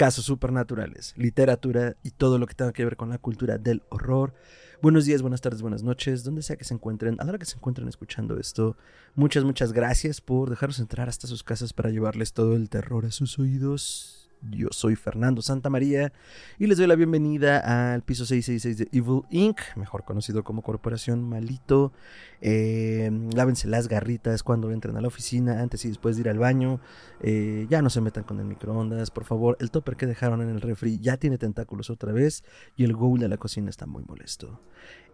casos supernaturales, literatura y todo lo que tenga que ver con la cultura del horror. Buenos días, buenas tardes, buenas noches, donde sea que se encuentren, a la hora que se encuentren escuchando esto. Muchas, muchas gracias por dejarnos entrar hasta sus casas para llevarles todo el terror a sus oídos. Yo soy Fernando Santamaría y les doy la bienvenida al piso 666 de Evil Inc., mejor conocido como Corporación Malito. Eh, lávense las garritas cuando entren a la oficina, antes y después de ir al baño. Eh, ya no se metan con el microondas, por favor. El topper que dejaron en el refri ya tiene tentáculos otra vez y el ghoul de la cocina está muy molesto.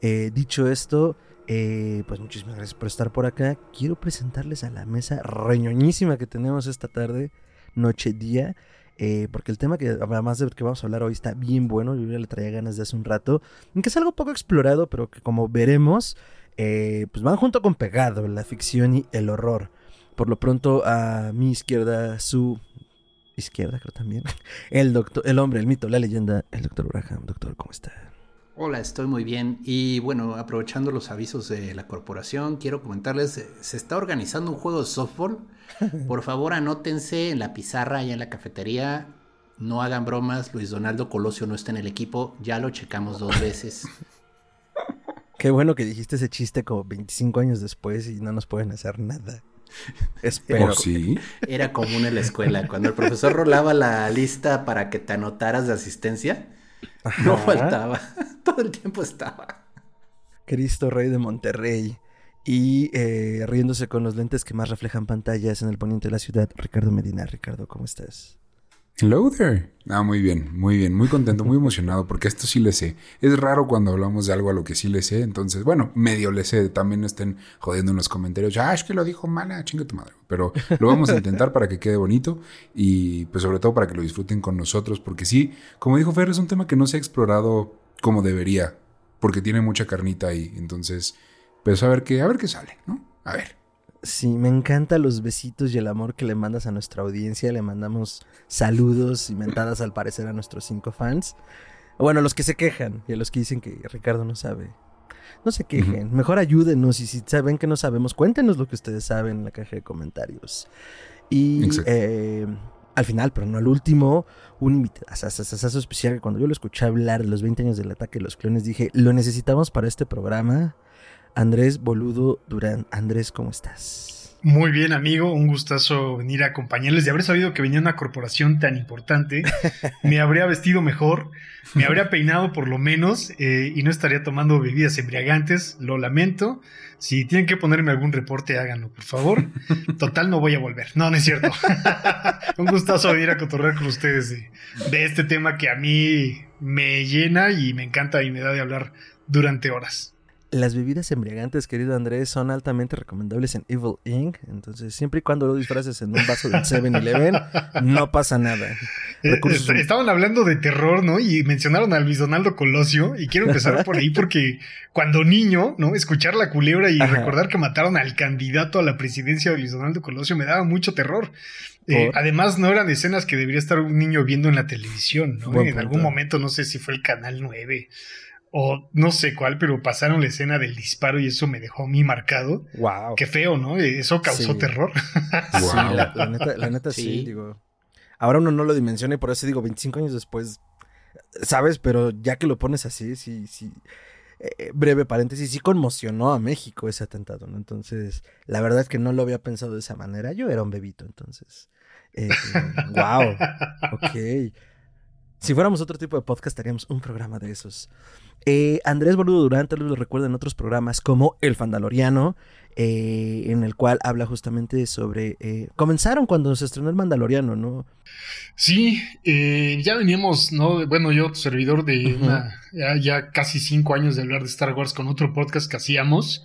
Eh, dicho esto, eh, pues muchísimas gracias por estar por acá. Quiero presentarles a la mesa reñoñísima que tenemos esta tarde, noche, día. Eh, porque el tema que además de que vamos a hablar hoy está bien bueno, yo ya le traía ganas de hace un rato, que es algo poco explorado, pero que como veremos, eh, pues van junto con pegado la ficción y el horror. Por lo pronto a mi izquierda, su izquierda creo también, el doctor, el hombre, el mito, la leyenda, el doctor Braham. Doctor, ¿cómo está? Hola, estoy muy bien. Y bueno, aprovechando los avisos de la corporación, quiero comentarles, eh, se está organizando un juego de softball. Por favor, anótense en la pizarra y en la cafetería. No hagan bromas, Luis Donaldo Colosio no está en el equipo, ya lo checamos dos veces. Qué bueno que dijiste ese chiste como 25 años después y no nos pueden hacer nada. Espero. sí? Era común en la escuela. Cuando el profesor rolaba la lista para que te anotaras de asistencia, no faltaba. Todo el tiempo estaba. Cristo Rey de Monterrey. Y eh, riéndose con los lentes que más reflejan pantallas en el poniente de la ciudad, Ricardo Medina. Ricardo, ¿cómo estás? Hello there. Ah, muy bien, muy bien, muy contento, muy emocionado, porque esto sí le sé. Es raro cuando hablamos de algo a lo que sí le sé, entonces, bueno, medio le sé. También estén jodiendo en los comentarios. Ah, es que lo dijo mala, chinga tu madre. Pero lo vamos a intentar para que quede bonito y, pues, sobre todo para que lo disfruten con nosotros, porque sí, como dijo Fer, es un tema que no se ha explorado como debería, porque tiene mucha carnita ahí. Entonces, pues, a ver qué, a ver qué sale, ¿no? A ver. Sí, me encantan los besitos y el amor que le mandas a nuestra audiencia. Le mandamos saludos y mentadas al parecer a nuestros cinco fans. Bueno, los que se quejan y a los que dicen que Ricardo no sabe. No se quejen, mejor ayúdenos y si saben que no sabemos, cuéntenos lo que ustedes saben en la caja de comentarios. Y eh, al final, pero no al último, un invitado especial que cuando yo lo escuché hablar de los 20 años del ataque de los clones, dije, lo necesitamos para este programa. Andrés Boludo Durán. Andrés, ¿cómo estás? Muy bien, amigo. Un gustazo venir a acompañarles. De haber sabido que venía una corporación tan importante, me habría vestido mejor, me habría peinado por lo menos eh, y no estaría tomando bebidas embriagantes. Lo lamento. Si tienen que ponerme algún reporte, háganlo, por favor. Total, no voy a volver. No, no es cierto. Un gustazo venir a cotorrear con ustedes de, de este tema que a mí me llena y me encanta y me da de hablar durante horas. Las bebidas embriagantes, querido Andrés, son altamente recomendables en Evil Inc. Entonces, siempre y cuando lo disfraces en un vaso de 7-Eleven, no pasa nada. Eh, estaban hablando de terror, ¿no? Y mencionaron a Luis Donaldo Colosio. Y quiero empezar por ahí porque cuando niño, ¿no? Escuchar la culebra y recordar que mataron al candidato a la presidencia de Luis Donaldo Colosio me daba mucho terror. Eh, además, no eran escenas que debería estar un niño viendo en la televisión, ¿no? en algún momento, no sé si fue el Canal 9 o no sé cuál, pero pasaron la escena del disparo y eso me dejó a mí marcado. Wow. Qué feo, ¿no? Eso causó terror. wow. la, neta, la neta sí. digo. Ahora uno no lo dimensiona y por eso digo, 25 años después, ¿sabes? Pero ya que lo pones así, sí, sí. Eh, breve paréntesis, sí conmocionó a México ese atentado, ¿no? Entonces, la verdad es que no lo había pensado de esa manera. Yo era un bebito, entonces. Eh, wow. Ok. Si fuéramos otro tipo de podcast, haríamos un programa de esos. Eh, Andrés Boludo Durán, tal vez lo recuerden en otros programas como El Fandaloriano, eh, en el cual habla justamente sobre... Eh, comenzaron cuando se estrenó el Mandaloriano, ¿no? Sí, eh, ya veníamos, ¿no? Bueno, yo, servidor de ya, casi cinco años de hablar de Star Wars con otro podcast que hacíamos.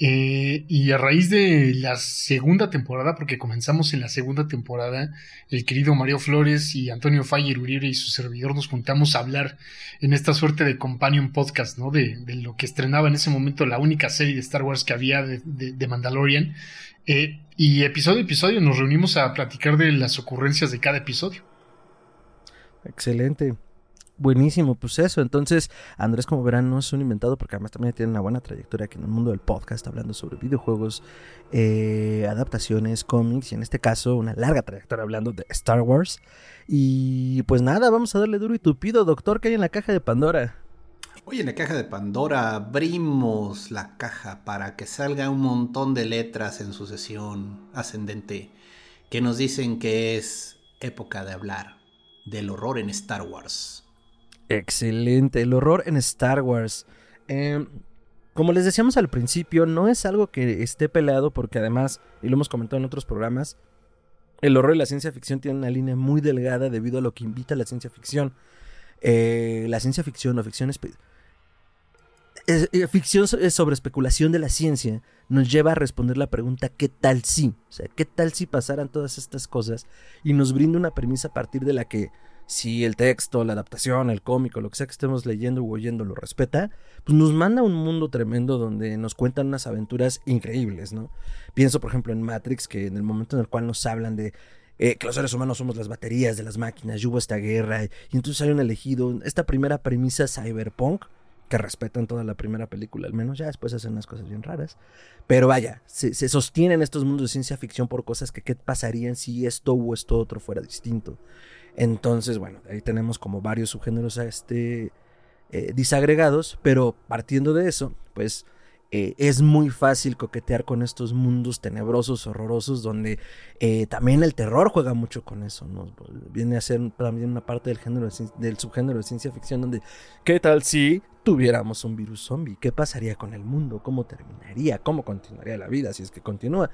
Eh, y a raíz de la segunda temporada, porque comenzamos en la segunda temporada, el querido Mario Flores y Antonio Fayer Uribe y su servidor nos juntamos a hablar en esta suerte de companion podcast, ¿no? De, lo que estrenaba en ese momento la única serie de Star Wars que había de, de Mandalorian. Eh, y episodio a episodio nos reunimos a platicar de las ocurrencias de cada episodio. Excelente. Buenísimo, pues eso. Entonces, Andrés, como verán, no es un inventado porque además también tiene una buena trayectoria aquí en el mundo del podcast, hablando sobre videojuegos, eh, adaptaciones, cómics y en este caso una larga trayectoria hablando de Star Wars. Y pues nada, vamos a darle duro y tupido, doctor, que hay en la caja de Pandora. Hoy en la caja de Pandora abrimos la caja para que salga un montón de letras en sucesión ascendente que nos dicen que es época de hablar del horror en Star Wars. Excelente, el horror en Star Wars. Em, como les decíamos al principio, no es algo que esté peleado porque además, y lo hemos comentado en otros programas, el horror y la ciencia ficción tienen una línea muy delgada debido a lo que invita a la ciencia ficción. Eh, la ciencia ficción o ficción eh, ficción sobre especulación de la ciencia nos lleva a responder la pregunta ¿qué tal si? O sea, ¿qué tal si pasaran todas estas cosas? Y nos brinda una premisa a partir de la que si el texto, la adaptación, el cómico, lo que sea que estemos leyendo o oyendo lo respeta, pues nos manda a un mundo tremendo donde nos cuentan unas aventuras increíbles, ¿no? Pienso, por ejemplo, en Matrix, que en el momento en el cual nos hablan de eh, que los seres humanos somos las baterías de las máquinas, y hubo esta guerra, y entonces hay un elegido, esta primera premisa cyberpunk, que respetan toda la primera película, al menos ya después hacen unas cosas bien raras. Pero vaya, se, sostienen estos mundos de ciencia ficción por cosas que pasarían si esto o esto otro fuera distinto. Entonces, bueno, ahí tenemos como varios subgéneros este, eh, disagregados, pero partiendo de eso, pues eh, es muy fácil coquetear con estos mundos tenebrosos, horrorosos, donde eh, también el terror juega mucho con eso. Viene a ser también una parte del género del subgénero de ciencia ficción, donde ¿qué tal si tuviéramos un virus zombie? ¿Qué pasaría con el mundo? ¿Cómo terminaría? ¿Cómo continuaría la vida si es que continúa?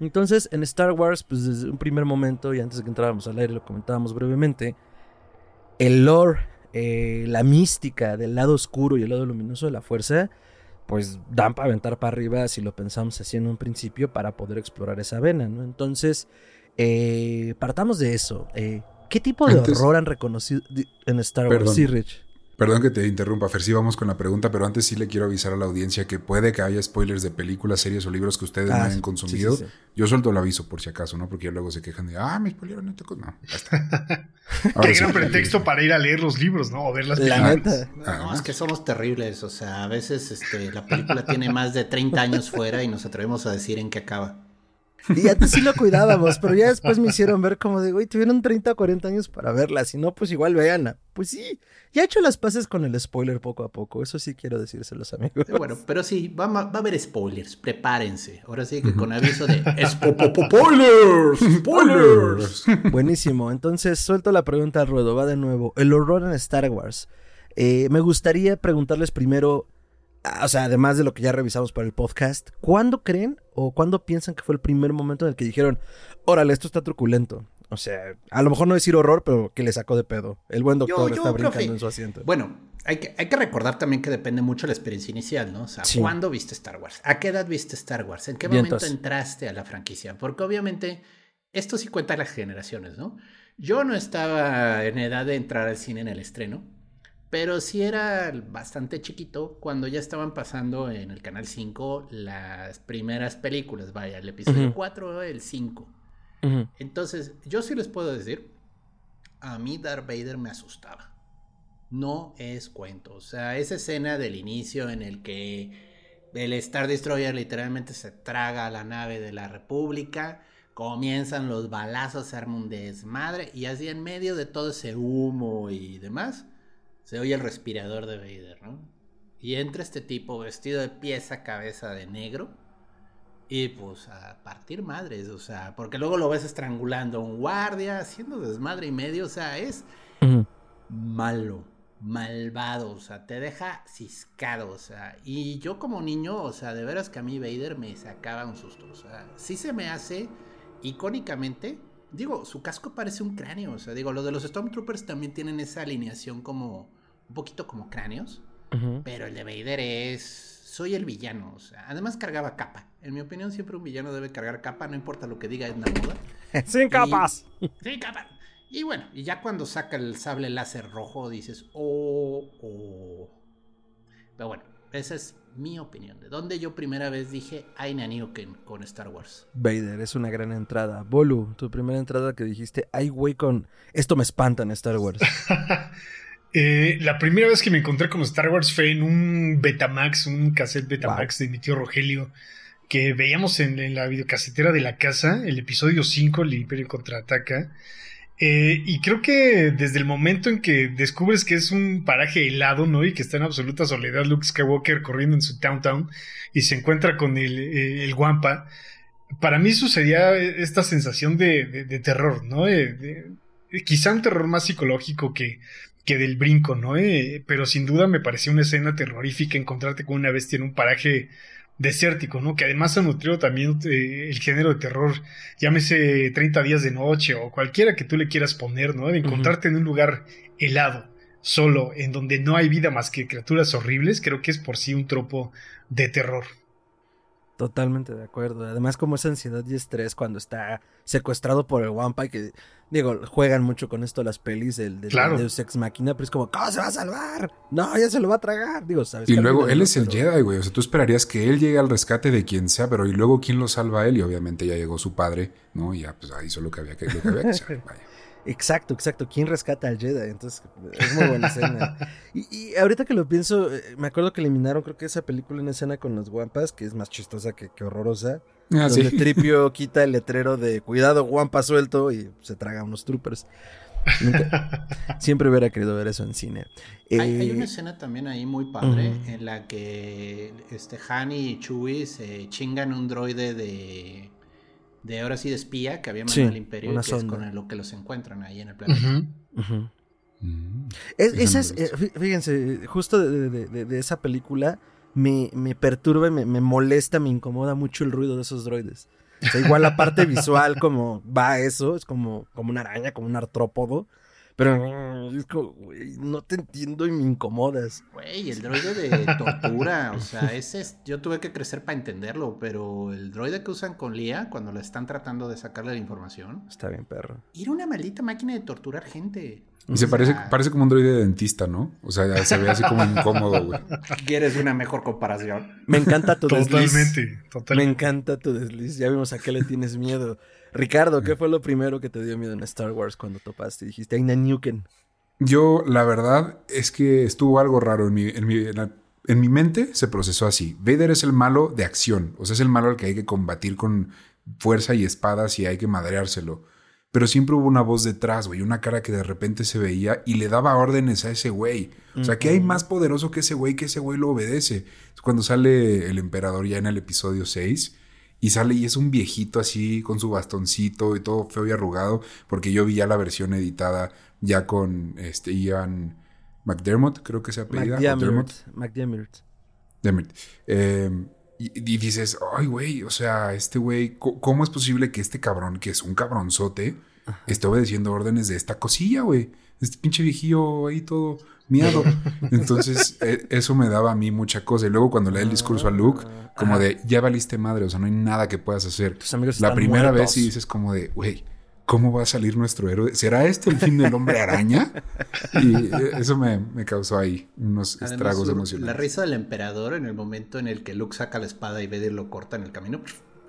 Entonces, en Star Wars, pues desde un primer momento, y antes de que entráramos al aire lo comentábamos brevemente, el lore, eh, la mística del lado oscuro y el lado luminoso de la fuerza, pues dan para aventar para arriba si lo pensamos así en un principio para poder explorar esa vena, ¿no? Entonces, eh, partamos de eso. Eh, ¿Qué tipo de horror han reconocido en Star Wars? Sí, Rich. Perdón que te interrumpa, Fer, sí vamos con la pregunta, pero antes sí le quiero avisar a la audiencia que puede que haya spoilers de películas, series o libros que ustedes no ah, hayan consumido. Yo suelto el aviso por si acaso, ¿no? Porque luego se quejan de, ah, me spoilearon esto. No, ya está. Qué gran pretexto para ir a leer los libros, ¿no? O ver las películas. No, es que somos terribles, o sea, a veces este, la película tiene más de 30 años fuera y nos atrevemos a decir en qué acaba. Y antes sí lo cuidábamos, pero ya después me hicieron ver como de, güey, tuvieron 30 o 40 años para verla, si no, pues igual veanla. Pues sí, ya he hecho las paces con el spoiler poco a poco, eso sí quiero decírselos, amigos. Bueno, pero sí, va, va a haber spoilers, prepárense. Ahora sí que con aviso de spoilers, spoilers. Buenísimo, entonces suelto la pregunta al ruedo, va de nuevo. El horror en Star Wars. Eh, me gustaría preguntarles primero, o sea, además de lo que ya revisamos para el podcast, ¿cuándo creen o cuándo piensan que fue el primer momento en el que dijeron, órale, esto está truculento? O sea, a lo mejor no decir horror, pero que le sacó de pedo. El buen doctor está brincando en su asiento. Bueno, hay que, hay que recordar también que depende mucho de la experiencia inicial, ¿no? O sea, ¿cuándo viste Star Wars? ¿A qué edad viste Star Wars? ¿En qué momento entraste a la franquicia? Porque obviamente esto sí cuenta las generaciones, ¿no? Yo no estaba en edad de entrar al cine en el estreno. Pero sí era bastante chiquito cuando ya estaban pasando en el Canal 5 las primeras películas, vaya, el episodio 4, el 5. Entonces, yo sí les puedo decir, a mí Darth Vader me asustaba. No es cuento. O sea, esa escena del inicio en el que el Star Destroyer literalmente se traga a la nave de la República, comienzan los balazos, se arma un desmadre, y así en medio de todo ese humo y demás se oye el respirador de Vader, ¿no? Y entra este tipo vestido de pies a cabeza de negro. Y pues a partir madres, o sea, porque luego lo ves estrangulando a un guardia, haciendo desmadre y medio, o sea, es malo, malvado, o sea, te deja ciscado, o sea, y yo como niño, o sea, de veras que a mí Vader me sacaba un susto, o sea, sí se me hace icónicamente, digo, su casco parece un cráneo, o sea, digo, los de los Stormtroopers también tienen esa alineación como, un poquito como cráneos, pero el de Vader es, soy el villano, o sea, además cargaba capa, en mi opinión siempre un villano debe cargar capa, no importa lo que diga es la moda. Sin capas. Sin capas. Y bueno, y ya cuando saca el sable láser rojo dices, oh, oh. Pero bueno, esa es mi opinión. De donde yo primera vez dije, ay, Naniuken con Star Wars. Vader, es una gran entrada. Bolu, tu primera entrada que dijiste, ay, güey, con esto me espanta en Star Wars. eh, la primera vez que me encontré con Star Wars fue en un Betamax, un cassette Betamax de mi tío Rogelio que veíamos en, en, la videocasetera de la casa, el episodio 5, el Imperio contraataca. Eh, y creo que desde el momento en que descubres que es un paraje helado, ¿no? Y que está en absoluta soledad Luke Skywalker corriendo en su downtown y se encuentra con el, eh, Wampa, para mí sucedía esta sensación de, terror, ¿no? De, quizá un terror más psicológico que, que del brinco, ¿no? Eh, pero sin duda me parecía una escena terrorífica encontrarte con una bestia en un paraje desértico, ¿no? Que además ha nutrido también eh, el género de terror, llámese 30 días de noche o cualquiera que tú le quieras poner, ¿no? De encontrarte en un lugar helado, solo, en donde no hay vida más que criaturas horribles, creo que es por sí un tropo de terror. Totalmente de acuerdo. Además, como esa ansiedad y estrés cuando está secuestrado por el Wampa, que digo, juegan mucho con esto las pelis del, del claro. Deus Ex Machina, pero es como, ¿cómo se va a salvar? No, ya se lo va a tragar. Digo, ¿sabes? Y luego él es el Jedi, güey. O sea, tú esperarías que él llegue al rescate de quien sea, pero y luego quién lo salva a él. Y obviamente ya llegó su padre, ¿no? Y ya, pues ahí hizo lo que había que, lo que, había que hacer. Vaya. Exacto, exacto. ¿Quién rescata al Jedi? Entonces, es muy buena escena. Y, y, ahorita que lo pienso, me acuerdo que eliminaron, creo que esa película en escena con los guampas, que es más chistosa que, que horrorosa. Ah, donde sí. Tripio quita el letrero de cuidado, guampa suelto y se traga unos troopers. Nunca, siempre hubiera querido ver eso en cine. Eh, hay, hay, una escena también ahí muy padre uh -huh. en la que este Han y Chewie se chingan un droide de de ahora sí de espía que había mandado Sí, al imperio y que es con lo que los encuentran ahí en el planeta. Mm. Es- eh, fí- fíjense, justo de, de- de- de esa película me, me perturba, me, me molesta, me incomoda mucho el ruido de esos droides. Igual la parte visual como va eso, es como, como una araña, como un artrópodo. Pero es como, güey, no te entiendo y me incomodas. Güey, el droide de tortura, o sea, ese es, yo tuve que crecer para entenderlo, pero el droide que usan con Lía cuando le están tratando de sacarle la información, Está bien, perro. era una maldita máquina de torturar gente. Y se O parece, sea, parece como un droide de dentista, ¿no? O sea, se ve así como incómodo, güey. ¿Quieres una mejor comparación? Me encanta tu desliz. Totalmente, Me totalmente. encanta tu desliz. Ya vimos a qué le tienes miedo. Ricardo, ¿qué fue lo primero que te dio miedo en Star Wars cuando topaste? Dijiste, Aina Nuken. Yo, la verdad, es que estuvo algo raro en mi, en mi, en la- en mi mente. Se procesó así. Vader es el malo de acción. O sea, es el malo al que hay que combatir con fuerza y espadas y hay que madreárselo. Pero siempre hubo una voz detrás, güey. Una cara que de repente se veía y le daba órdenes a ese güey. O sea, que hay más poderoso que ese güey que ese güey lo obedece. Es cuando sale el emperador ya en el episodio 6 y sale y es un viejito así con su bastoncito y todo feo y arrugado, porque yo vi ya la versión editada ya con este Ian McDermott, creo que se apellida. McDiarmid. McDiarmid. Dermot. Eh, y, y dices, ay, güey, o sea, este güey, ¿cómo es posible que este cabrón, que es un cabronzote, esté obedeciendo órdenes de esta cosilla, güey? Este pinche viejillo ahí todo miado. Entonces, eh, eso me daba a mí mucha cosa. Y luego cuando le da el discurso a Luke, como Ajá. de, ya valiste madre, o sea, no hay nada que puedas hacer. Tus amigos La están primera muertos. vez sí dices como de, güey, ¿cómo va a salir nuestro héroe? ¿Será este el fin del hombre araña? Y eh, eso me, me causó ahí unos Además, estragos emocionales. La risa del emperador en el momento en el que Luke saca la espada y Vader lo corta en el camino,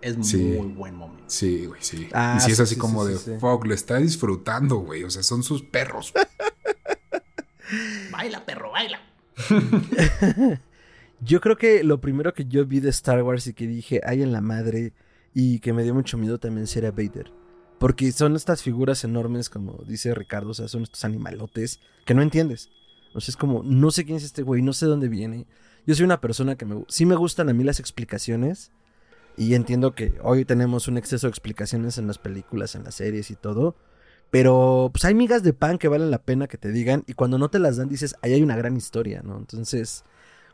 es Sí. muy buen momento. Sí, güey, sí. Ah, y si es sí, así sí, como sí, de sí, sí. fuck, lo está disfrutando, güey. O sea, son sus perros. Baila, perro, baila. Yo creo que lo primero que yo vi de Star Wars y que dije, ay en la madre, y que me dio mucho miedo también sería Vader. Porque son estas figuras enormes, como dice Ricardo, o sea, son estos animalotes que no entiendes. O sea, es como, no sé quién es este güey, no sé dónde viene. Yo soy una persona que me, sí me gustan a mí las explicaciones. Y entiendo que hoy tenemos un exceso de explicaciones en las películas, en las series y todo. Pero pues hay migas de pan que valen la pena que te digan y cuando no te las dan dices, ahí hay una gran historia, ¿no? Entonces,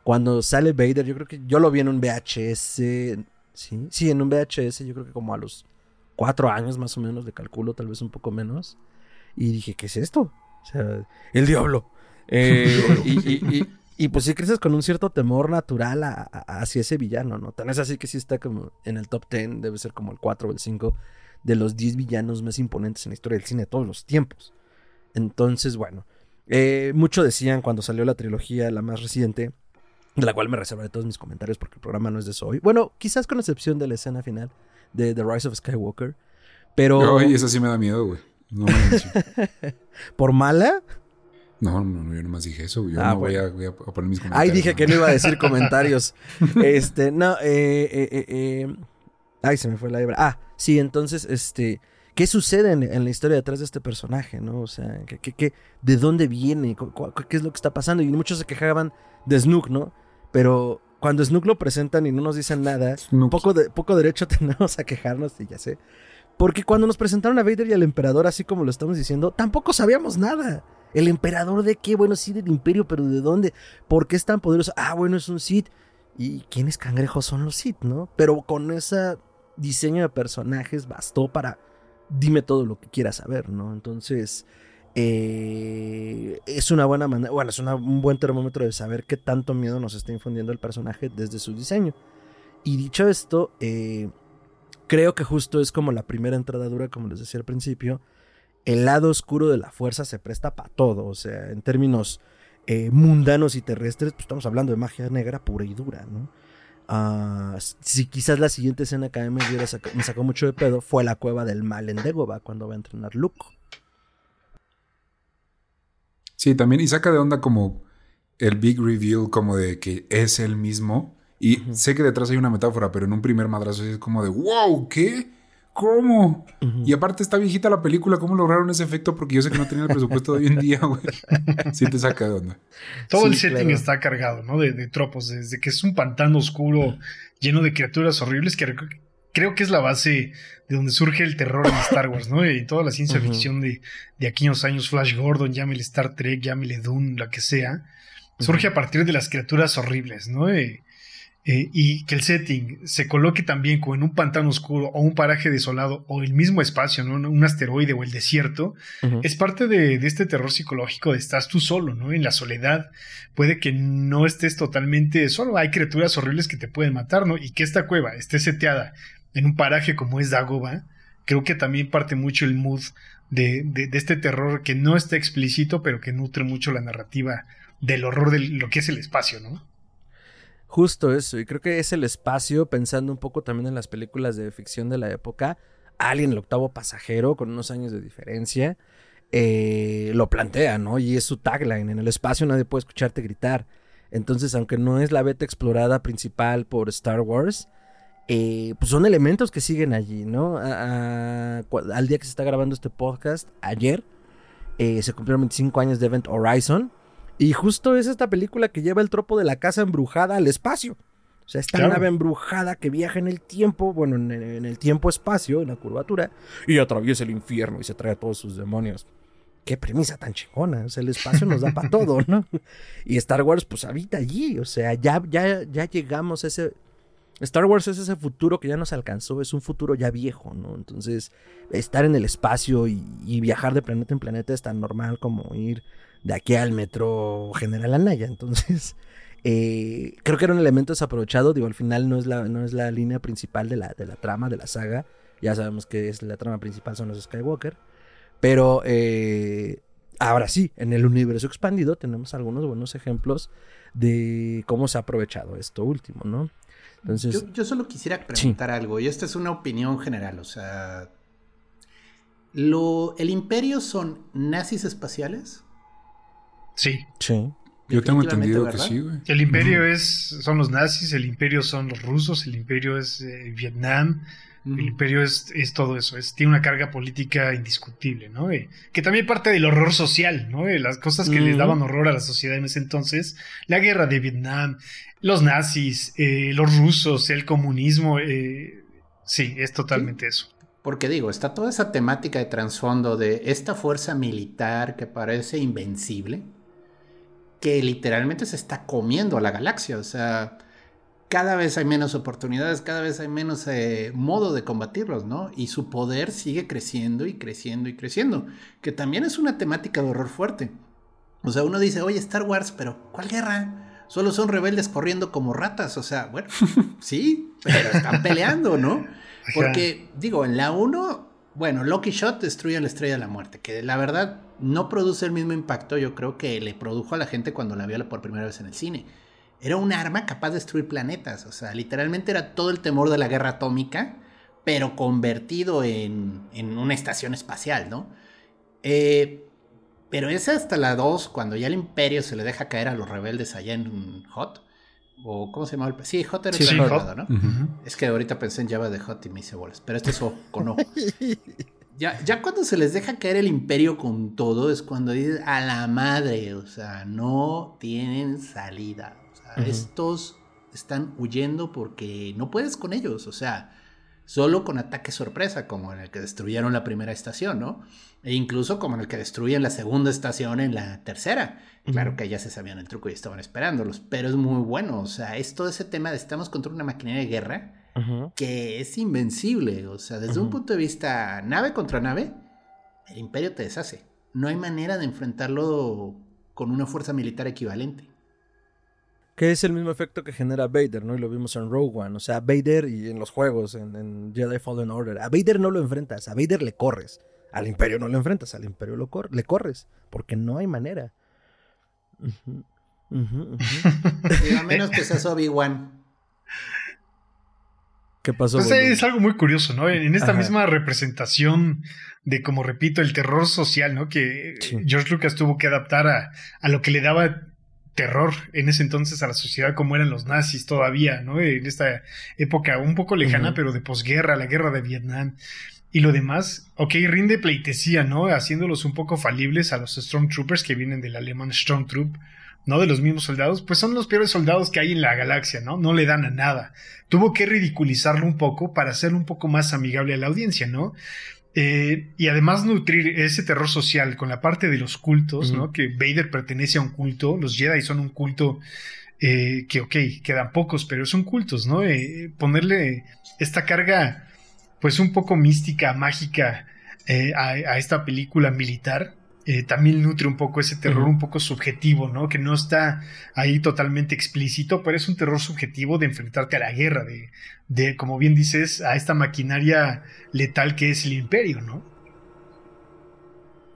cuando sale Vader, yo creo que yo lo vi en un VHS, sí, sí, en un VHS, yo creo que como a los cuatro años más o menos, le calculo, tal vez un poco menos. Y dije, ¿qué es esto? O sea, el diablo. Eh, y, y, pues sí creces con un cierto temor natural hacia ese villano, ¿no? Tan es así que sí está como en el top 10, debe ser como el 4 o el 5 de los 10 villanos más imponentes en la historia del cine de todos los tiempos. Entonces, bueno, eh, mucho decían cuando salió la trilogía, la más reciente, de la cual me reservaré todos mis comentarios porque el programa no es de eso hoy. Bueno, quizás con excepción de la escena final de The Rise of Skywalker. Pero. No, eso sí me da miedo, güey. No ¿Por mala? No, no, yo nomás dije eso. Yo ah, no voy, a, poner mis comentarios. Ay, dije que no iba a decir comentarios. este, no, eh, eh, eh, eh, Ay, se me fue la hebra. Ah, sí, entonces, este. ¿Qué sucede en, la historia detrás de este personaje, no? O sea, ¿qué, qué, de dónde viene? ¿Qué es lo que está pasando? Y muchos se quejaban de Snook, ¿no? Pero cuando Snook lo presentan y no nos dicen nada, poco, de, poco derecho tenemos a quejarnos, y ya sé. Porque cuando nos presentaron a Vader y al emperador, así como lo estamos diciendo, tampoco sabíamos nada. ¿El emperador de qué? Bueno, sí, del imperio, pero ¿de dónde? ¿Por qué es tan poderoso? Ah, bueno, es un Sith. ¿Y quiénes cangrejos son los Sith, no? Pero con ese diseño de personajes bastó para dime todo lo que quieras saber, ¿no? Entonces, eh, es una buena manera, bueno, es un buen termómetro de saber qué tanto miedo nos está infundiendo el personaje desde su diseño. Y dicho esto, eh, creo que justo es como la primera entrada dura, como les decía al principio. El lado oscuro de la fuerza se presta para todo, o sea, en términos eh, mundanos y terrestres, pues estamos hablando de magia negra pura y dura, ¿no? Si quizás la siguiente escena que a mí me, me sacó mucho de pedo fue la cueva del mal en Dagobah cuando va a entrenar Luke. Sí, también, y saca de onda como el big reveal, como de que es el mismo. Y sé que detrás hay una metáfora, pero en un primer madrazo es como de, wow, ¿qué? ¿Cómo? Y aparte está viejita la película, ¿cómo lograron ese efecto? Porque yo sé que no tenía el presupuesto de hoy en día, güey. Sí te saca de onda. Todo el setting está cargado, ¿no? De, de, tropos, desde que es un pantano oscuro lleno de criaturas horribles que creo que es la base de donde surge el terror en Star Wars, ¿no? Y toda la ciencia ficción de, de aquellos años, Flash Gordon, llámele Star Trek, llámele Dune, la que sea, surge a partir de las criaturas horribles, ¿no? Eh, y que el setting se coloque también como en un pantano oscuro o un paraje desolado o el mismo espacio, ¿no? un asteroide o el desierto, es parte de, de, este terror psicológico de estás tú solo, ¿no? En la soledad. Puede que no estés totalmente solo, hay criaturas horribles que te pueden matar, ¿no? Y que esta cueva esté seteada en un paraje como es Dagoba, creo que también parte mucho el mood de, de, este terror que no está explícito, pero que nutre mucho la narrativa del horror de lo que es el espacio, ¿no? Justo eso, y creo que es el espacio, pensando un poco también en las películas de ficción de la época, Alien, el octavo pasajero, con unos años de diferencia, eh, lo plantea, ¿no? Y es su tagline, en el espacio nadie puede escucharte gritar. Entonces, aunque no es la beta explorada principal por Star Wars, eh, pues son elementos que siguen allí, ¿no? al día que se está grabando este podcast, ayer, eh, se cumplieron 25 años de Event Horizon. Y justo es esta película que lleva el tropo de la casa embrujada al espacio. O sea, esta nave embrujada que viaja en el tiempo, bueno, en, el tiempo-espacio, en la curvatura, y atraviesa el infierno y se trae a todos sus demonios. Qué premisa tan chingona. O sea, el espacio nos da para todo, ¿no? Y Star Wars, pues habita allí. O sea, ya, ya, ya llegamos a ese Star Wars es ese futuro que ya nos alcanzó, es un futuro ya viejo, ¿no? Entonces, estar en el espacio y, viajar de planeta en planeta es tan normal como ir de aquí al metro General Anaya. Entonces, eh, creo que era un elemento desaprovechado. Digo, al final no es la, no es la línea principal de la, de la trama, de la saga. Ya sabemos que es la trama principal son los Skywalker. Pero eh, ahora sí, en el universo expandido tenemos algunos buenos ejemplos de cómo se ha aprovechado esto último, ¿no? yo, solo quisiera preguntar algo, y esta es una opinión general, o sea, lo, ¿el imperio son nazis espaciales? Sí. Sí. Yo tengo entendido que sí, güey. El imperio es, son los nazis, el imperio son los rusos, el imperio es eh, Vietnam, el imperio es, es, todo eso, es, tiene una carga política indiscutible, ¿no? que también parte del horror social, ¿no? las cosas que les daban horror a la sociedad en ese entonces, la guerra de Vietnam, los nazis, eh, los rusos, el comunismo, eh, sí, es totalmente eso. Porque digo, está toda esa temática de trasfondo de esta fuerza militar que parece invencible, que literalmente se está comiendo a la galaxia. O sea, cada vez hay menos oportunidades, cada vez hay menos eh, modo de combatirlos, ¿no? Y su poder sigue creciendo y creciendo y creciendo, que también es una temática de horror fuerte. O sea, uno dice, oye, Star Wars, pero ¿cuál guerra? Solo son rebeldes corriendo como ratas. O sea, bueno, sí, pero están peleando, ¿no? Porque, digo, en la 1, bueno, Lucky Shot destruye la estrella de la muerte, que la verdad no produce el mismo impacto, yo creo que le produjo a la gente cuando la vio por primera vez en el cine. Era un arma capaz de destruir planetas, o sea, literalmente era todo el temor de la guerra atómica, pero convertido en, en una estación espacial, ¿no? Eh, pero es hasta la 2, cuando ya el imperio se le deja caer a los rebeldes allá en Hot. O ¿cómo se llama? El... Sí, Hot era el Hot. ¿no? Es que ahorita pensé en Java de Hot y me hice bolas. Pero este es o con O. Ya, ya cuando se les deja caer el imperio con todo, es cuando dices a la madre, o sea, no tienen salida. O sea, estos están huyendo porque no puedes con ellos, o sea, solo con ataque sorpresa, como en el que destruyeron la primera estación, ¿no? E incluso como en el que destruyen la segunda estación en la tercera. Claro que ya se sabían el truco y estaban esperándolos, pero es muy bueno, o sea, es todo ese tema de estamos contra una maquinaria de guerra que es invencible. O sea, desde un punto de vista nave contra nave, el imperio te deshace. No hay manera de enfrentarlo con una fuerza militar equivalente. Que es el mismo efecto que genera Vader, ¿no? Y lo vimos en Rogue One. O sea, Vader y en los juegos, en, Jedi Fallen Order. A Vader no lo enfrentas, a Vader le corres. Al Imperio no lo enfrentas, al Imperio lo le corres. Porque no hay manera. a menos que seas Obi-Wan. ¿Qué pasó? Pues es algo muy curioso, ¿no? En esta misma representación de, como repito, el terror social, ¿no? Que George Lucas tuvo que adaptar a, a, lo que le daba terror en ese entonces a la sociedad como eran los nazis todavía, ¿no? En esta época un poco lejana, pero de posguerra, la guerra de Vietnam. Y lo demás, ok, rinde pleitesía, ¿no? Haciéndolos un poco falibles a los Stormtroopers que vienen del alemán Stormtroop ¿no? De los mismos soldados, pues son los peores soldados que hay en la galaxia, ¿no? No le dan a nada. Tuvo que ridiculizarlo un poco para hacerlo un poco más amigable a la audiencia, ¿no? Eh, y además nutrir ese terror social con la parte de los cultos, ¿no? Que Vader pertenece a un culto, los Jedi son un culto eh, que, ok, quedan pocos, pero son cultos, ¿no? Eh, ponerle esta carga, pues un poco mística, mágica a esta película militar, eh, también nutre un poco ese terror un poco subjetivo, ¿no? Que no está ahí totalmente explícito, pero es un terror subjetivo de enfrentarte a la guerra, de, de como bien dices, a esta maquinaria letal que es el imperio, ¿no?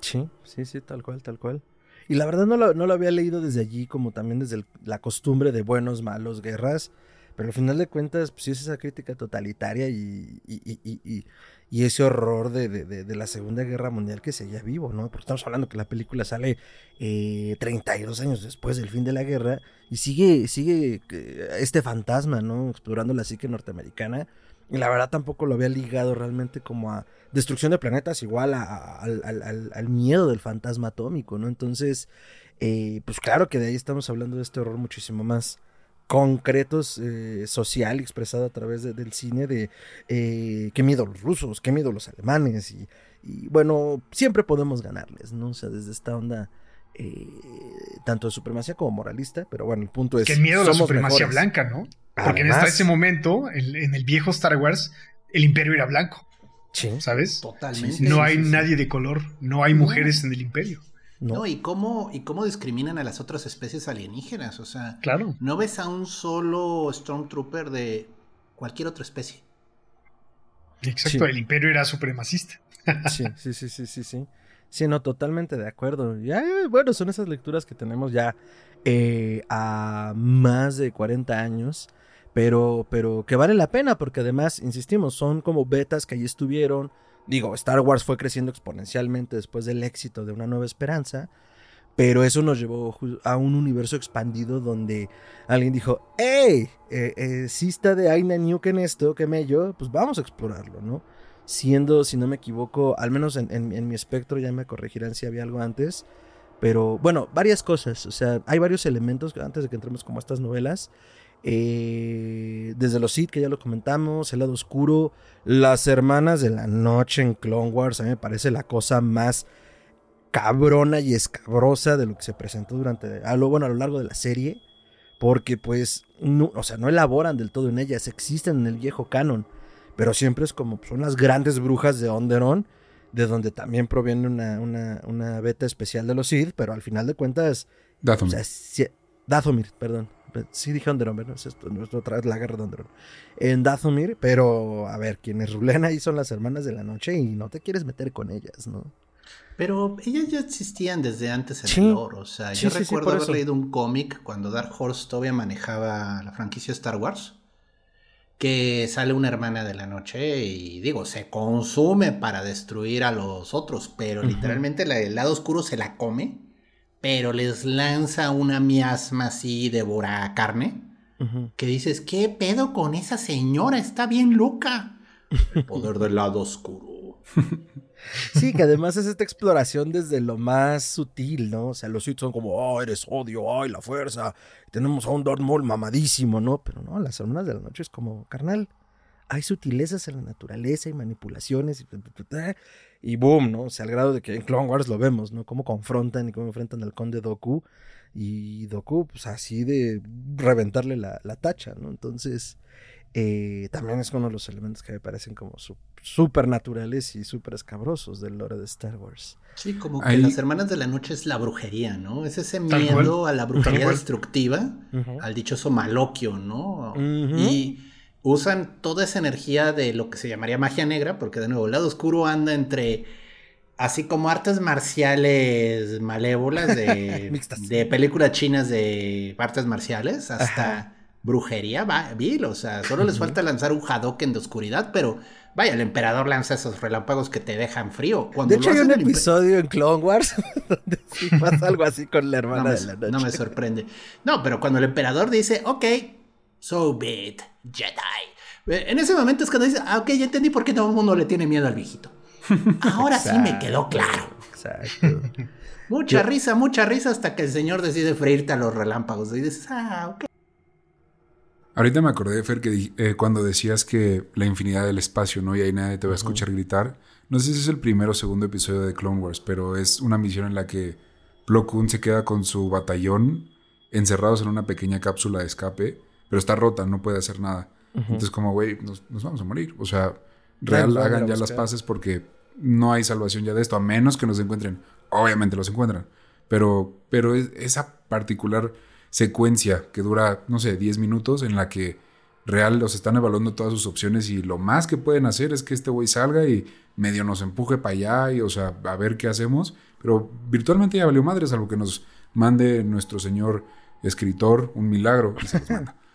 Sí, sí, sí, tal cual, tal cual. Y la verdad no lo, no lo había leído desde allí, como también desde la costumbre de buenos, malos, guerras, pero al final de cuentas, pues sí es esa crítica totalitaria y, y, y, y ese horror de, de, la Segunda Guerra Mundial que seguía vivo, ¿no? Porque estamos hablando que la película sale eh, 32 años después del fin de la guerra y sigue, sigue eh, este fantasma, ¿no? Explorando la psique norteamericana. Y la verdad tampoco lo había ligado realmente como a destrucción de planetas, igual a, al, miedo del fantasma atómico, ¿no? Entonces, eh, pues claro que de ahí estamos hablando de este horror muchísimo más concretos eh, social expresado a través del cine de eh, qué miedo los rusos, qué miedo los alemanes y, bueno, siempre podemos ganarles, ¿no? O sea, desde esta onda eh, tanto de supremacía como moralista, pero bueno, el punto es... Qué miedo la supremacía blanca, ¿no? Porque en ese momento, en, el viejo Star Wars, el imperio era blanco. Sí. ¿Sabes? Totalmente. No hay nadie de color, no hay mujeres en el imperio. No. y cómo, y cómo discriminan a las otras especies alienígenas. O sea, claro. no ves a un solo Stormtrooper de cualquier otra especie. Exacto, el imperio era supremacista. sí, sí, sí, sí, sí, sí. Sí, no, totalmente de acuerdo. Ya, bueno, son esas lecturas que tenemos ya eh, a más de 40 años, pero, pero que vale la pena porque además, insistimos, son como betas que ahí estuvieron, Digo, Star Wars fue creciendo exponencialmente después del éxito de Una Nueva Esperanza, pero eso nos llevó a un universo expandido donde alguien dijo, ¡Ey! Eh, eh, si está de Aina Nuke en esto, que me yo, pues vamos a explorarlo, ¿no? Siendo, si no me equivoco, al menos en, mi espectro, ya me corregirán si había algo antes, pero bueno, varias cosas, o sea, hay varios elementos, antes de que entremos como a estas novelas, Eh, desde los Sith, que ya lo comentamos, el lado oscuro, las hermanas de la noche en Clone Wars, a mí me parece la cosa más cabrona y escabrosa de lo que se presentó durante, a lo, bueno, a lo largo de la serie, porque pues, no, o sea, no elaboran del todo en ellas, existen en el viejo canon, pero siempre es como, son las grandes brujas de Onderon, de donde también proviene una, una, una beta especial de los Sith, pero al final de cuentas... Dathomir. O sea, Dathomir, perdón. Sí dije Onderon, ¿verdad? Es esto, otra vez la guerra de Onderon. En Dathomir, pero a ver, quienes rulen ahí son las hermanas de la noche y no te quieres meter con ellas, ¿no? Pero ellas ya existían desde antes en el lore. O sea, yo recuerdo haber leído un cómic cuando Dark Horse todavía manejaba la franquicia Star Wars. Que sale una hermana de la noche y digo, se consume para destruir a los otros, pero literalmente el lado oscuro se la come, pero les lanza una miasma así, devora carne, que dices, ¿qué pedo con esa señora? Está bien loca. El poder del lado oscuro. Sí, que además es esta exploración desde lo más sutil, ¿no? O sea, los Sith son como, oh, eres odio, ay, la fuerza. Tenemos a un Darth Maul mamadísimo, ¿no? Pero no, las hermanas de la noche es como, carnal, hay sutilezas en la naturaleza y manipulaciones y, y boom, ¿no? O sea, al grado de que en Clone Wars lo vemos, ¿no? Cómo confrontan y cómo enfrentan al conde Doku y Doku, pues así de reventarle la, la tacha, ¿no? Entonces, eh, también es uno de los elementos que me parecen como súper naturales y súper escabrosos del lore de Star Wars. Sí, como que las hermanas de la noche es la brujería, ¿no? Es ese miedo a la brujería destructiva, al dichoso maloquio, ¿no? Y usan toda esa energía de lo que se llamaría magia negra, porque de nuevo, el lado oscuro anda entre así como artes marciales malévolas de, de películas chinas de artes marciales, hasta brujería vil, o sea, solo les falta lanzar un Hadoken de oscuridad, pero vaya, el emperador lanza esos relámpagos que te dejan frío. Cuando de hecho, hay un episodio en Clone Wars donde sí pasa algo así con la hermana de la noche. No me sorprende. No, pero cuando el emperador dice, ok, so be it, Jedi. Eh, en ese momento es cuando dice, ah, ok, ya entendí por qué todo el mundo le tiene miedo al viejito. Ahora sí me quedó claro. Exacto. mucha risa, mucha risa hasta que el señor decide freírte a los relámpagos. Y dices, ah, ok. Ahorita me acordé, Fer, que eh, cuando decías que la infinidad del espacio, ¿no? Y ahí nadie te va a escuchar gritar. No sé si es el primero o segundo episodio de Clone Wars, pero es una misión en la que Plo Koon se queda con su batallón encerrados en una pequeña cápsula de escape, pero está rota, no puede hacer nada. Entonces, como, güey, nos, vamos a morir. O sea, real, hagan ya las paces porque no hay salvación ya de esto, a menos que nos encuentren. Obviamente los encuentran. Pero, pero esa particular secuencia que dura, no sé, 10 minutos en la que real los están evaluando todas sus opciones y lo más que pueden hacer es que este güey salga y medio nos empuje para allá y, o sea, a ver qué hacemos. Pero virtualmente ya valió madres, algo que nos mande nuestro señor escritor un milagro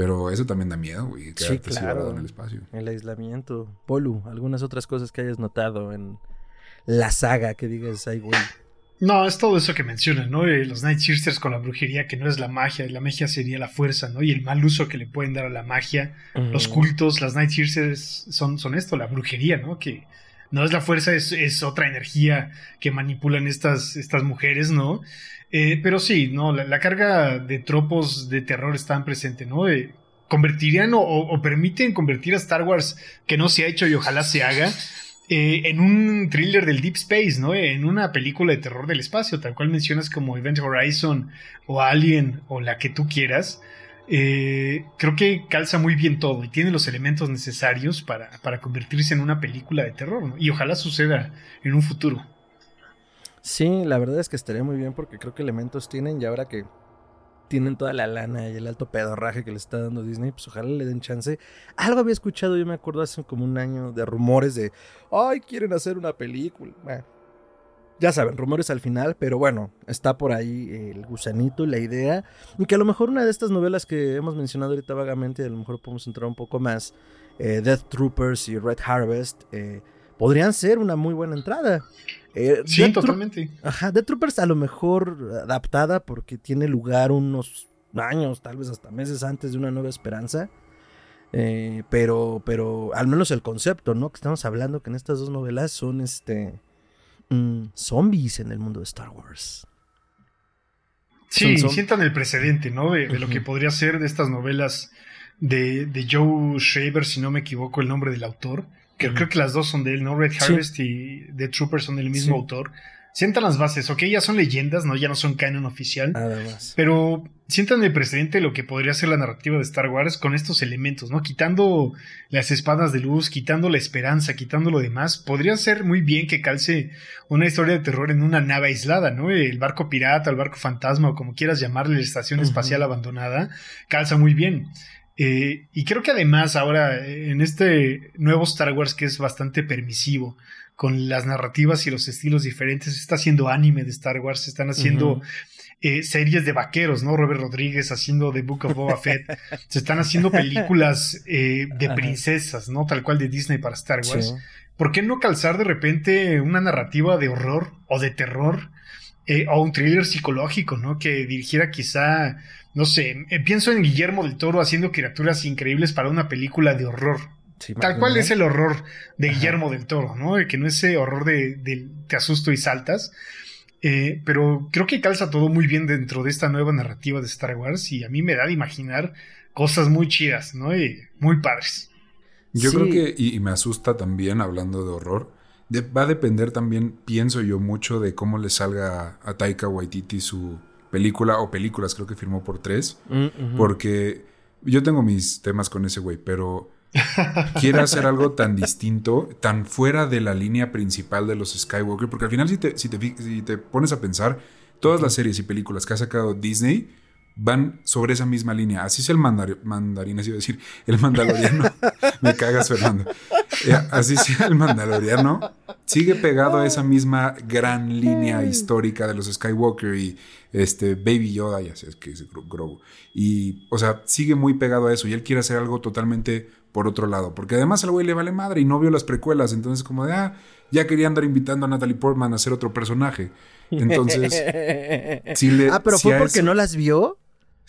Pero eso también da miedo, güey, sí, claro. en el espacio. El aislamiento. Polu, algunas otras cosas que hayas notado en la saga que digas, ay, güey. No, es todo eso que mencionan, ¿no? Eh, los Night Sisters con la brujería, que no es la magia, la magia sería la fuerza, ¿no? Y el mal uso que le pueden dar a la magia, los cultos, las Night Sisters son, son esto, la brujería, ¿no? Que no es la fuerza, es, otra energía que manipulan estas, estas mujeres, ¿no? Eh, pero sí, ¿no? La, carga de tropos de terror están presente, ¿no? Eh, convertirían o, o, permiten convertir a Star Wars, que no se ha hecho y ojalá se haga, eh, en un thriller del Deep Space, ¿no? En una película de terror del espacio, tal cual mencionas como Event Horizon o Alien o la que tú quieras. Eh, creo que calza muy bien todo y tiene los elementos necesarios para, para convertirse en una película de terror, ¿no? Y ojalá suceda en un futuro. Sí, la verdad es que estaría muy bien porque creo que elementos tienen y ahora que tienen toda la lana y el alto pedorraje que le está dando Disney, pues ojalá le den chance. Algo había escuchado, yo me acuerdo hace como un año, de rumores de, ay, quieren hacer una película. Bueno, ya saben, rumores al final, pero bueno, está por ahí el gusanito, la idea, y que a lo mejor una de estas novelas que hemos mencionado ahorita vagamente, a lo mejor podemos entrar un poco más, eh, Death Troopers y Red Harvest, eh, podrían ser una muy buena entrada. Eh, sí, totalmente. Ajá, The Troopers a lo mejor adaptada porque tiene lugar unos años, tal vez hasta meses antes de Una Nueva Esperanza. Eh, pero, pero al menos el concepto, ¿no? Que estamos hablando que en estas dos novelas son este mm, zombies en el mundo de Star Wars. Sí, sientan el precedente, ¿no? De, lo que podría ser de estas novelas de, de Joe Shaver, si no me equivoco el nombre del autor. Que creo que las dos son de él, ¿no? Red Harvest y The Trooper son del mismo autor sientan las bases, ok, ya son leyendas, ¿no? Ya no son canon oficial. Pero sientan el precedente de lo que podría ser la narrativa de Star Wars con estos elementos, ¿no? Quitando las espadas de luz, quitando la esperanza, quitando lo demás, podría ser muy bien que calce una historia de terror en una nave aislada, ¿no? El barco pirata, el barco fantasma, o como quieras llamarle, la estación espacial abandonada, calza muy bien. Eh, y creo que además ahora en este nuevo Star Wars que es bastante permisivo, con las narrativas y los estilos diferentes. Se está haciendo anime de Star Wars, se están haciendo eh, series de vaqueros, ¿no? Robert Rodríguez haciendo The Book of Boba Fett. se están haciendo películas eh, de princesas, ¿no? Tal cual de Disney para Star Wars. ¿Por qué no calzar de repente una narrativa de horror o de terror? Eh, o un thriller psicológico, ¿no? Que dirigiera quizá, no sé, pienso en Guillermo del Toro haciendo criaturas increíbles para una película de horror, Tal cual es el horror de Guillermo del Toro, ¿no? Que no es ese horror de, te asusto y saltas. Eh, pero creo que calza todo muy bien dentro de esta nueva narrativa de Star Wars y a mí me da de imaginar cosas muy chidas, ¿no? Y muy padres. Yo creo que, y, me asusta también hablando de horror, va a depender también, pienso yo, mucho de cómo le salga a, Taika Waititi su película o películas, creo que firmó por tres, mm, porque yo tengo mis temas con ese güey, pero quiere hacer algo tan distinto, tan fuera de la línea principal de los Skywalker, porque al final si te, si te, pones a pensar, todas las series y películas que ha sacado Disney van sobre esa misma línea. Así es el mandarín, así decir, el mandaloriano. Me cagas, Fernando. Eh, así es el mandaloriano. Sigue pegado a esa misma gran línea histórica de los Skywalker y este Baby Yoda, ya sé que es Grogu. Y, o sea, sigue muy pegado a eso y él quiere hacer algo totalmente por otro lado. Porque además al güey le vale madre y no vio las precuelas. Entonces, como de, ah, ya quería andar invitando a Natalie Portman a hacer otro personaje. Entonces, si le. Ah, pero fue porque no las vio.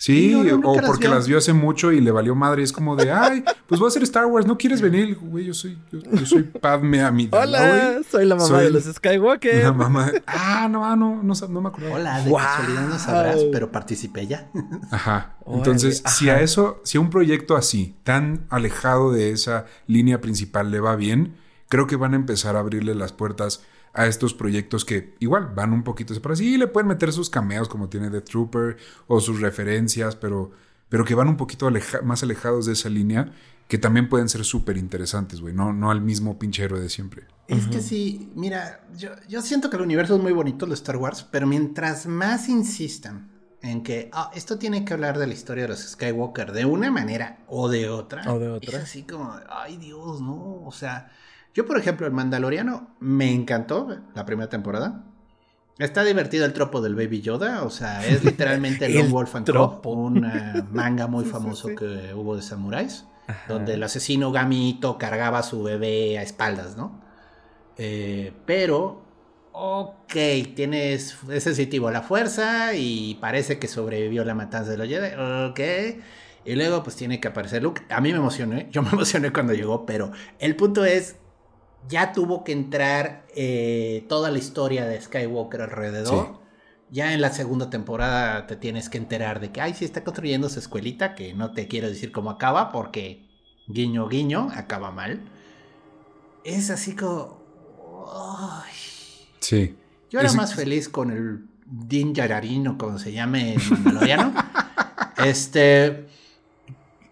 Sí, o porque las vio. hace mucho y le valió madre. Es como de, ay, pues voy a hacer Star Wars, ¿no quieres venir? Güey, yo soy, yo, soy Padme Amidala, Hola, soy la mamá de los Skywalker. La mamá. Ah, no, no, no, no me acuerdo. Hola, de casualidad no sabrás, pero participé ya. Ajá. Entonces, si a eso, si a un proyecto así, tan alejado de esa línea principal le va bien, creo que van a empezar a abrirle las puertas a estos proyectos que igual van un poquito separados. Sí, le pueden meter sus cameos como tiene The Trooper o sus referencias, pero, pero que van un poquito más alejados de esa línea que también pueden ser súper interesantes, güey, no, no al mismo pinche héroe de siempre. Es que sí, mira, yo, yo siento que el universo es muy bonito de Star Wars, pero mientras más insistan en que ah, esto tiene que hablar de la historia de los Skywalker de una manera o de otra, o de otra. es así como, ay Dios, no, o sea, yo, por ejemplo, el Mandaloriano me encantó la primera temporada. Está divertido el tropo del Baby Yoda, o sea, es literalmente el, Wolf and Tropo, un manga muy famoso que hubo de samuráis, donde el asesino Gamito cargaba a su bebé a espaldas, ¿no? Eh, pero, ok, tienes, es sensitivo a la fuerza y parece que sobrevivió la matanza de los Jedi, ok. Y luego pues tiene que aparecer Luke. A mí me emocioné, yo me emocioné cuando llegó, pero el punto es ya tuvo que entrar eh, toda la historia de Skywalker alrededor. Ya en la segunda temporada te tienes que enterar de que, ay, sí está construyendo su escuelita, que no te quiero decir cómo acaba, porque guiño, guiño, acaba mal. Es así como... Sí. Yo era más feliz con el Din Yararino, como se llame el Mandaloriano. este...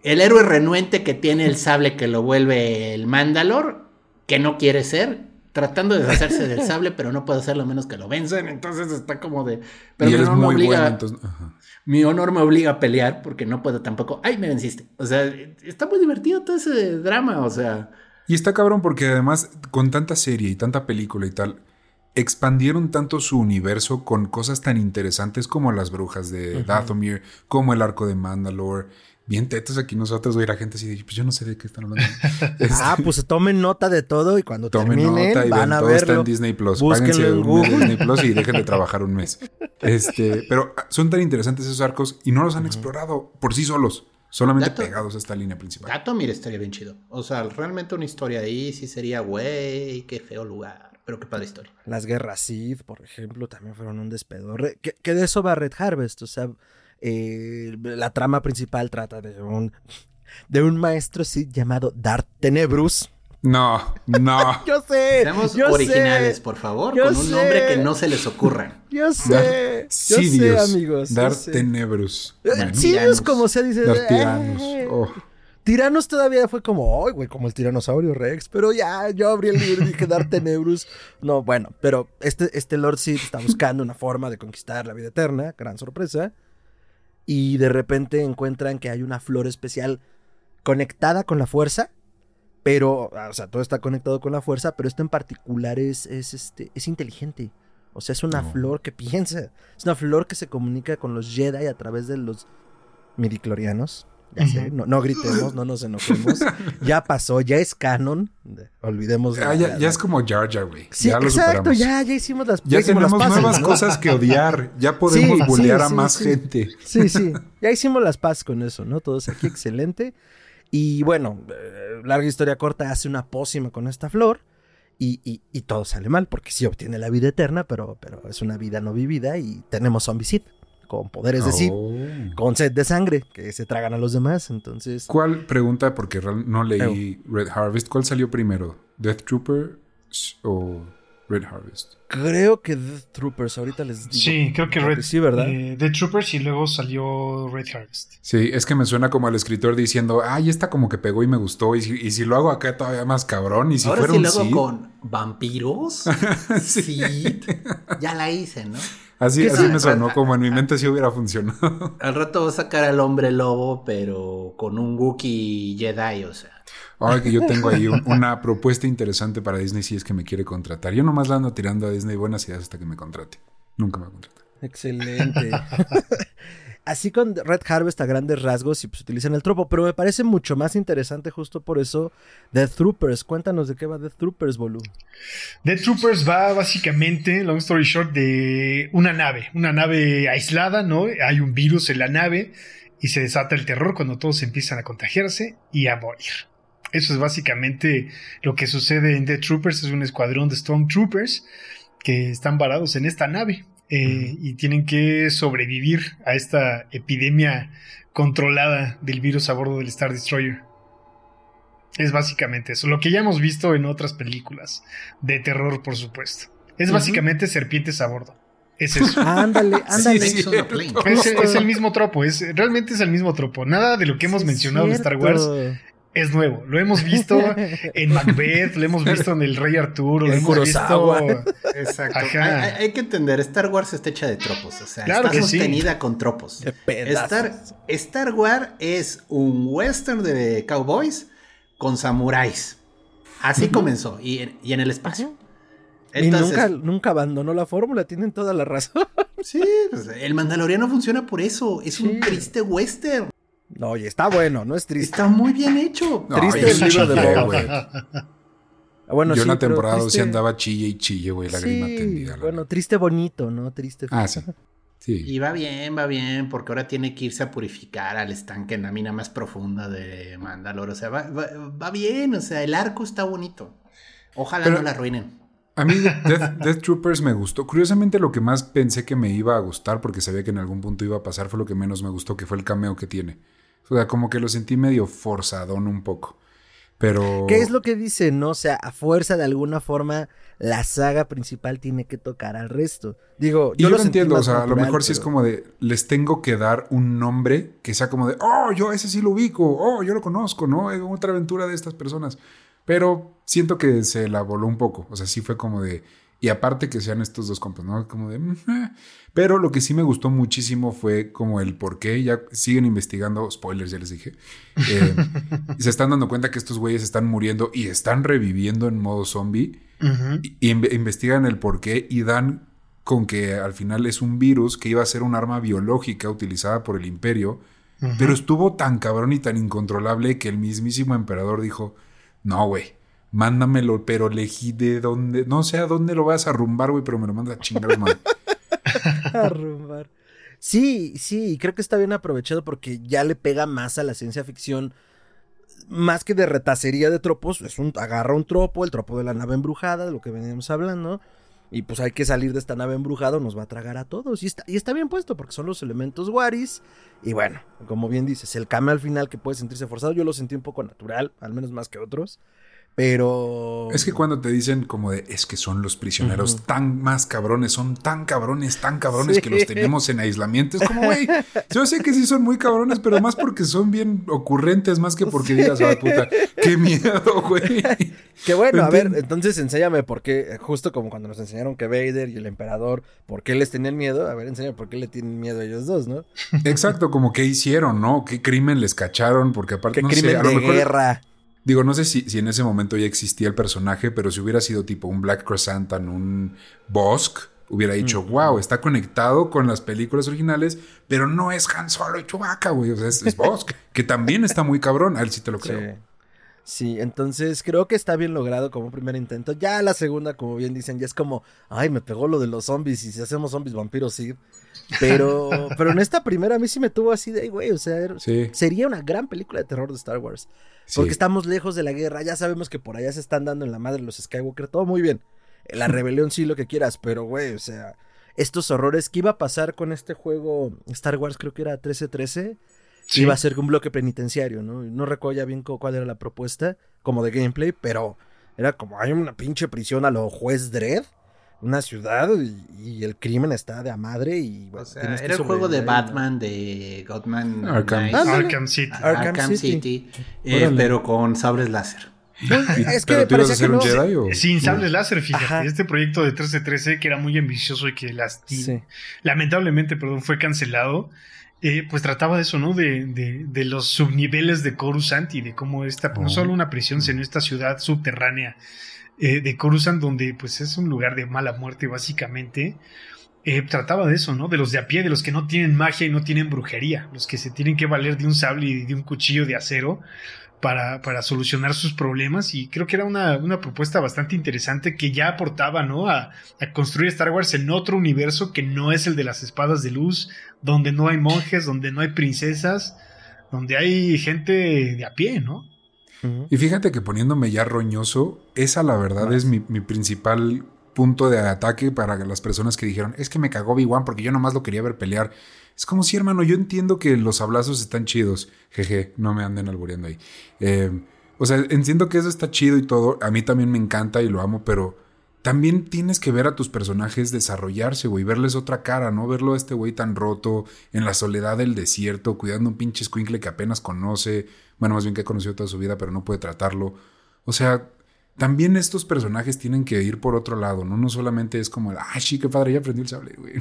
El héroe renuente que tiene el sable que lo vuelve el Mandalor que no quiere ser, tratando de deshacerse del sable, pero no puede hacerlo menos que lo vencen. Entonces está como de. Pero mi honor, me obliga, mi honor me obliga a pelear porque no puedo tampoco. ¡Ay, me venciste! O sea, está muy divertido todo ese drama, o sea. Y está cabrón porque además, con tanta serie y tanta película y tal, expandieron tanto su universo con cosas tan interesantes como las brujas de Dathomir, como el arco de Mandalore bien tetos aquí nosotros, güey, la gente así, pues yo no sé de qué están hablando. ah, pues tomen nota de todo y cuando tomen terminen, nota y van a todo está en Disney Plus. Páguense en un Disney Plus y dejen de trabajar un mes. Este, pero son tan interesantes esos arcos y no los han explorado por sí solos. Solamente pegados a esta línea principal. Gato, mira, estaría bien chido. O sea, realmente una historia ahí sí sería, güey, qué feo lugar. pero qué padre historia. Las guerras Sith, por ejemplo, también fueron un despedorre. Que, que de eso va Red Harvest, o sea, eh, la trama principal trata de un, de un maestro Sith llamado Darth Tenebrus. No, no. yo sé. Seamos yo originales, sé, por favor, con un sé. nombre que no se les ocurra. Yo sé. yo sé, amigos. Dar. Tenebrus. Eh, Sidious, Tiranos. como se dice. Dar eh, Tiranos. Oh. Tiranos todavía fue como, ay, güey, como el tiranosaurio Rex. Pero ya, yo abrí el libro y dije, Dar Tenebrus. No, bueno, pero este, este Lord Sith está buscando una forma de conquistar la vida eterna. Gran sorpresa. Y de repente encuentran que hay una flor especial conectada con la fuerza. Pero, ah, o sea, todo está conectado con la fuerza, pero esto en particular es, es, este, es inteligente. O sea, es una No. flor que piensa. Es una flor que se comunica con los Jedi a través de los midiclorianos. Ya sé, Ujú. no, no gritemos, no nos enojemos. Ya pasó, ya es canon. De- Olvidemos. Ah, la- ya, la- ya es como Jar Jar, güey. Sí, ya lo exacto, superamos. ya, ya hicimos las Ya las tenemos nuevas ¿no? cosas que odiar. Ya podemos Sí, a sí, más sí. gente. Sí, sí. Ya hicimos las paz con eso, ¿no? Todos aquí, excelente. Y bueno, eh, larga historia corta, hace una pócima con esta flor y, y- y todo sale mal, porque sí obtiene la vida eterna, pero, pero es una vida no vivida y tenemos zombicid con poderes de Sith, Oh. con sed de sangre, que se tragan a los demás, entonces... ¿Cuál pregunta? Porque no leí Red Harvest. ¿Cuál salió primero? ¿Death Trooper o Red Harvest? Creo que Death Troopers, ahorita les digo. Sí, creo que Red. sí, ¿verdad? eh, The Troopers y luego salió Red Harvest. Sí, es que me suena como al escritor diciendo, ay, esta como que pegó y me gustó. Y si, y si lo hago acá todavía más cabrón. Y si Ahora fuera sí un luego Sith? con vampiros, Sí. Ya la hice, ¿no? Así, ¿Qué así sí? me sonó, como en mi mente sí hubiera funcionado. Al rato va a sacar al hombre lobo, pero con un Wookiee Jedi, o sea. Ahora que yo tengo ahí un- una propuesta interesante para Disney si es que me quiere contratar. Yo nomás la ando tirando a Disney buenas ideas hasta que me contrate. Nunca me va a contratar. Excelente. Así con Red Harvest a grandes rasgos y pues utilizan el tropo, pero me parece mucho más interesante justo por eso Death Troopers. Cuéntanos de qué va Death Troopers, Bolu. Dead Troopers va básicamente, long story short, de una nave, una nave aislada, ¿no? Hay un virus en la nave y se desata el terror cuando todos empiezan a contagiarse y a morir. Eso es básicamente lo que sucede en Dead Troopers, es un escuadrón de Stormtroopers que están varados en esta nave eh, y tienen que sobrevivir a esta epidemia controlada del virus a bordo del Star Destroyer. Es básicamente eso, lo que ya hemos visto en otras películas de terror, por supuesto. Es básicamente serpientes a bordo. Es eso. Ándale, ándale. Sí. Es, es el mismo tropo, es, realmente es el mismo tropo. Nada de lo que hemos Sí, mencionado en Star. Wars es nuevo. Lo hemos visto en Macbeth, lo hemos visto en El Rey Arturo, lo hemos Kurosawa. visto. Exacto. Ajá. Hay, hay que entender, Star Wars está hecha de tropos, o sea, Claro está que sí. sostenida con tropos. Star, Star Wars es un western de cowboys con samuráis. Así comenzó, y en, y en el espacio. Y nunca, nunca abandonó la fórmula, tienen toda la razón. sí, pues, el Mandaloriano funciona por eso. Es Sí. un triste western. No, oye, está bueno, no es triste. Está muy bien hecho. No, Triste el sí libro de Boba güey. Ah, Bueno, yo sí, en la pero temporada sí triste- andaba chille y chille, güey, lágrima Sí, tendida. la bueno, triste bonito, ¿no? Triste. Ah, sí. Sí. Y va bien, va bien, porque ahora tiene que irse a purificar al estanque en la mina más profunda de Mandalor. O sea, va, va- va bien, o sea, el arco está bonito. Ojalá Pero- no la arruinen. A mí Death, Death Troopers me gustó. Curiosamente lo que más pensé que me iba a gustar, porque sabía que en algún punto iba a pasar, fue lo que menos me gustó, que fue el cameo que tiene. O sea, como que lo sentí medio forzadón un poco. Pero... ¿Qué es lo que dice? No, o sea, a fuerza de alguna forma la saga principal tiene que tocar al resto. Digo, Y yo, lo entiendo, o sea, a lo mejor sí es como de, les tengo que dar un nombre que sea como de, oh, yo ese sí lo ubico, oh, yo lo conozco, ¿no? Es otra aventura de estas personas. Pero siento que se la voló un poco, o sea, sí fue como de, y aparte que sean estos dos compas, ¿no? Como de, pero lo que sí me gustó muchísimo fue como el por qué, ya siguen investigando, spoilers, ya les dije, eh, y se están dando cuenta que estos güeyes están muriendo y están reviviendo en modo zombie y, y inve- investigan el por qué y dan con que al final es un virus que iba a ser un arma biológica utilizada por el imperio, pero estuvo tan cabrón y tan incontrolable que el mismísimo emperador dijo, no, güey, mándamelo, pero elegí de dónde, no sé a dónde lo vas a arrumbar, güey, pero me lo mandas a chingar, madre. Arrumbar. Sí, sí, creo que está bien aprovechado porque ya le pega más a la ciencia ficción más que de retacería de tropos, es un, agarra un tropo, el tropo de la nave embrujada, de lo que veníamos hablando, y pues hay que salir de esta nave embrujada, nos va a tragar a todos. Y está, bien puesto, porque son los elementos Waris. Y bueno, como bien dices, el cambio al final que puede sentirse forzado, yo lo sentí un poco natural, al menos más que otros. Pero. Es que cuando te dicen como de es que son los prisioneros tan más cabrones, son tan cabrones, tan cabrones que los tenemos en aislamiento. Es como, güey, yo sé que sí son muy cabrones, pero más porque son bien ocurrentes, más que porque digas, ah, puta, qué miedo, güey. Qué bueno, a ver, entonces enséñame por qué, justo como cuando nos enseñaron que Vader y el emperador, por qué les tenían miedo, a ver, enséñame por qué le tienen miedo a ellos dos, ¿no? Exacto, como qué hicieron, ¿no? ¿Qué crimen les cacharon? Porque aparte, ¿Qué crimen de guerra? Digo, no sé si, si, en ese momento ya existía el personaje, pero si hubiera sido tipo un Black en un Bosk, hubiera dicho, wow, está conectado con las películas originales, pero no es Han Solo y Chewbacca, güey. O sea, es, Bosk, que también está muy cabrón. A él sí te lo creo. Sí. entonces creo que está bien logrado como primer intento. Ya la segunda, como bien dicen, ya es como, ay, me pegó lo de los zombies y si hacemos zombies vampiros, sí. Pero, pero en esta primera a mí sí me tuvo así de, güey, o sea, sería una gran película de terror de Star Wars. Porque estamos lejos de la guerra, ya sabemos que por allá se están dando en la madre los Skywalker, todo muy bien. La rebelión sí, lo que quieras, pero güey, o sea, estos horrores, ¿qué iba a pasar con este juego Star Wars? Creo que era 1313. Sí. Iba a ser un bloque penitenciario, ¿no? No recuerdo ya bien cuál era la propuesta, como de gameplay, pero era como hay una pinche prisión a lo juez Dredd una ciudad y, el crimen está de a madre y o sea, era el juego de Batman de Godman Arkham, City. Arkham, City, eh, pero con sables láser. Es que ¿Pero tú un Jedi o? sin sables láser fíjate este proyecto de 1313 que era muy ambicioso y que las lamentablemente perdón fue cancelado eh, pues trataba de eso, ¿no? De, de, de, los subniveles de Coruscant y de cómo esta, no solo una prisión, sino esta ciudad subterránea eh, de Coruscant, donde pues es un lugar de mala muerte básicamente. Eh, trataba de eso, ¿no? De los de a pie, de los que no tienen magia y no tienen brujería, los que se tienen que valer de un sable y de un cuchillo de acero para, para solucionar sus problemas. Y creo que era una, una propuesta bastante interesante que ya aportaba, ¿no? A, a, construir Star Wars en otro universo que no es el de las espadas de luz, donde no hay monjes, donde no hay princesas, donde hay gente de a pie, ¿no? Y fíjate que poniéndome ya roñoso, esa la verdad es mi, principal punto de ataque para las personas que dijeron, es que me cagó B1 porque yo nomás lo quería ver pelear. Es como si, hermano, yo entiendo que los abrazos están chidos. Jeje, no me anden albureando ahí. Eh, o sea, entiendo que eso está chido y todo. A mí también me encanta y lo amo, pero también tienes que ver a tus personajes desarrollarse, güey, verles otra cara, ¿no? Verlo a este güey tan roto, en la soledad del desierto, cuidando un pinche squinkle que apenas conoce, bueno, más bien que ha conocido toda su vida, pero no puede tratarlo. O sea, también estos personajes tienen que ir por otro lado, ¿no? No solamente es como, ah, sí, qué padre, ya aprendí el sable, güey.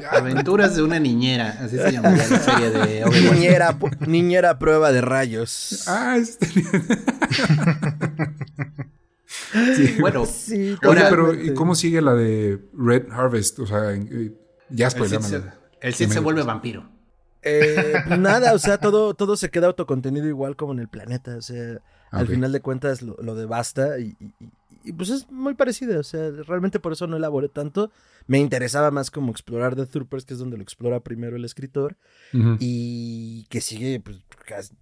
Aventuras de una niñera, así se llama la serie de Niñera, niñera prueba de rayos. Ah, este... Bueno, sí, pero ¿y cómo sigue la de Red Harvest? O sea, ya spoilamos. El Cid se, vuelve vampiro. Eh, nada, o sea, todo, todo se queda autocontenido igual como en el planeta. O sea, al final de cuentas lo, lo devasta y, y, pues es muy parecido. O sea, realmente por eso no elaboré tanto. Me interesaba más como explorar The Troopers, que es donde lo explora primero el escritor. Y que sigue, pues,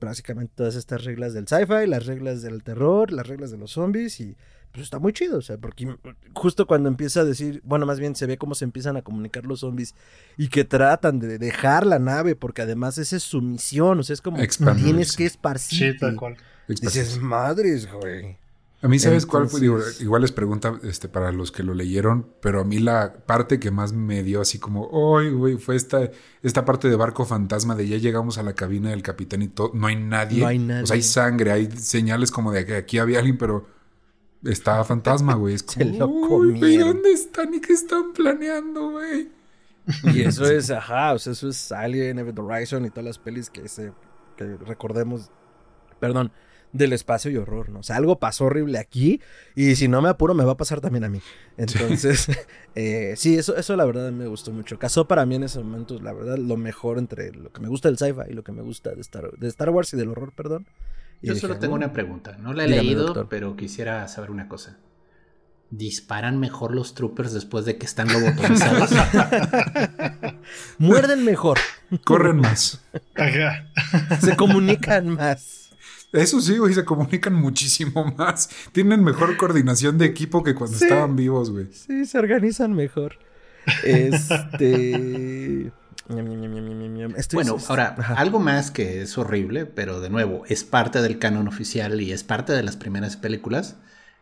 básicamente todas estas reglas del sci-fi, las reglas del terror, las reglas de los zombies y pues está muy chido, o sea, porque justo cuando empieza a decir, bueno, más bien se ve cómo se empiezan a comunicar los zombies y que tratan de dejar la nave, porque además esa es su misión, o sea, es como tienes que esparcir. Sí, tal cual. Dices, madres, güey. A mí, ¿sabes cuál fue? igual les pregunta este, para los que lo leyeron, pero a mí la parte que más me dio así como, ¡ay, güey! Fue esta, esta parte de barco fantasma de ya llegamos a la cabina del capitán y todo, no hay nadie. No hay nadie. O sea, hay sangre, hay señales como de que aquí había alguien, pero está fantasma, güey. Es como, güey, ¿dónde están y qué están planeando, güey? Y eso es, ajá, o sea, eso es Alien, Event Horizon y todas las pelis que, se, que recordemos, perdón, del espacio y horror, ¿no? O sea, algo pasó horrible aquí y si no me apuro me va a pasar también a mí. Entonces, eh, sí, eso, eso la verdad me gustó mucho. Casó para mí en ese momento, la verdad, lo mejor entre lo que me gusta del sci-fi y lo que me gusta de Star, de Star Wars y del horror, perdón. Yo solo tengo una pregunta, no la he leído, pero quisiera saber una cosa. ¿Disparan mejor los troopers después de que están lobotomizados? Muerden mejor. Corren más. Se comunican más. Eso sí, güey, se comunican muchísimo más. Tienen mejor coordinación de equipo que cuando estaban vivos, güey. Sí, se organizan mejor. Este. bueno, ahora, algo más que es horrible, pero de nuevo, es parte del canon oficial y es parte de las primeras películas,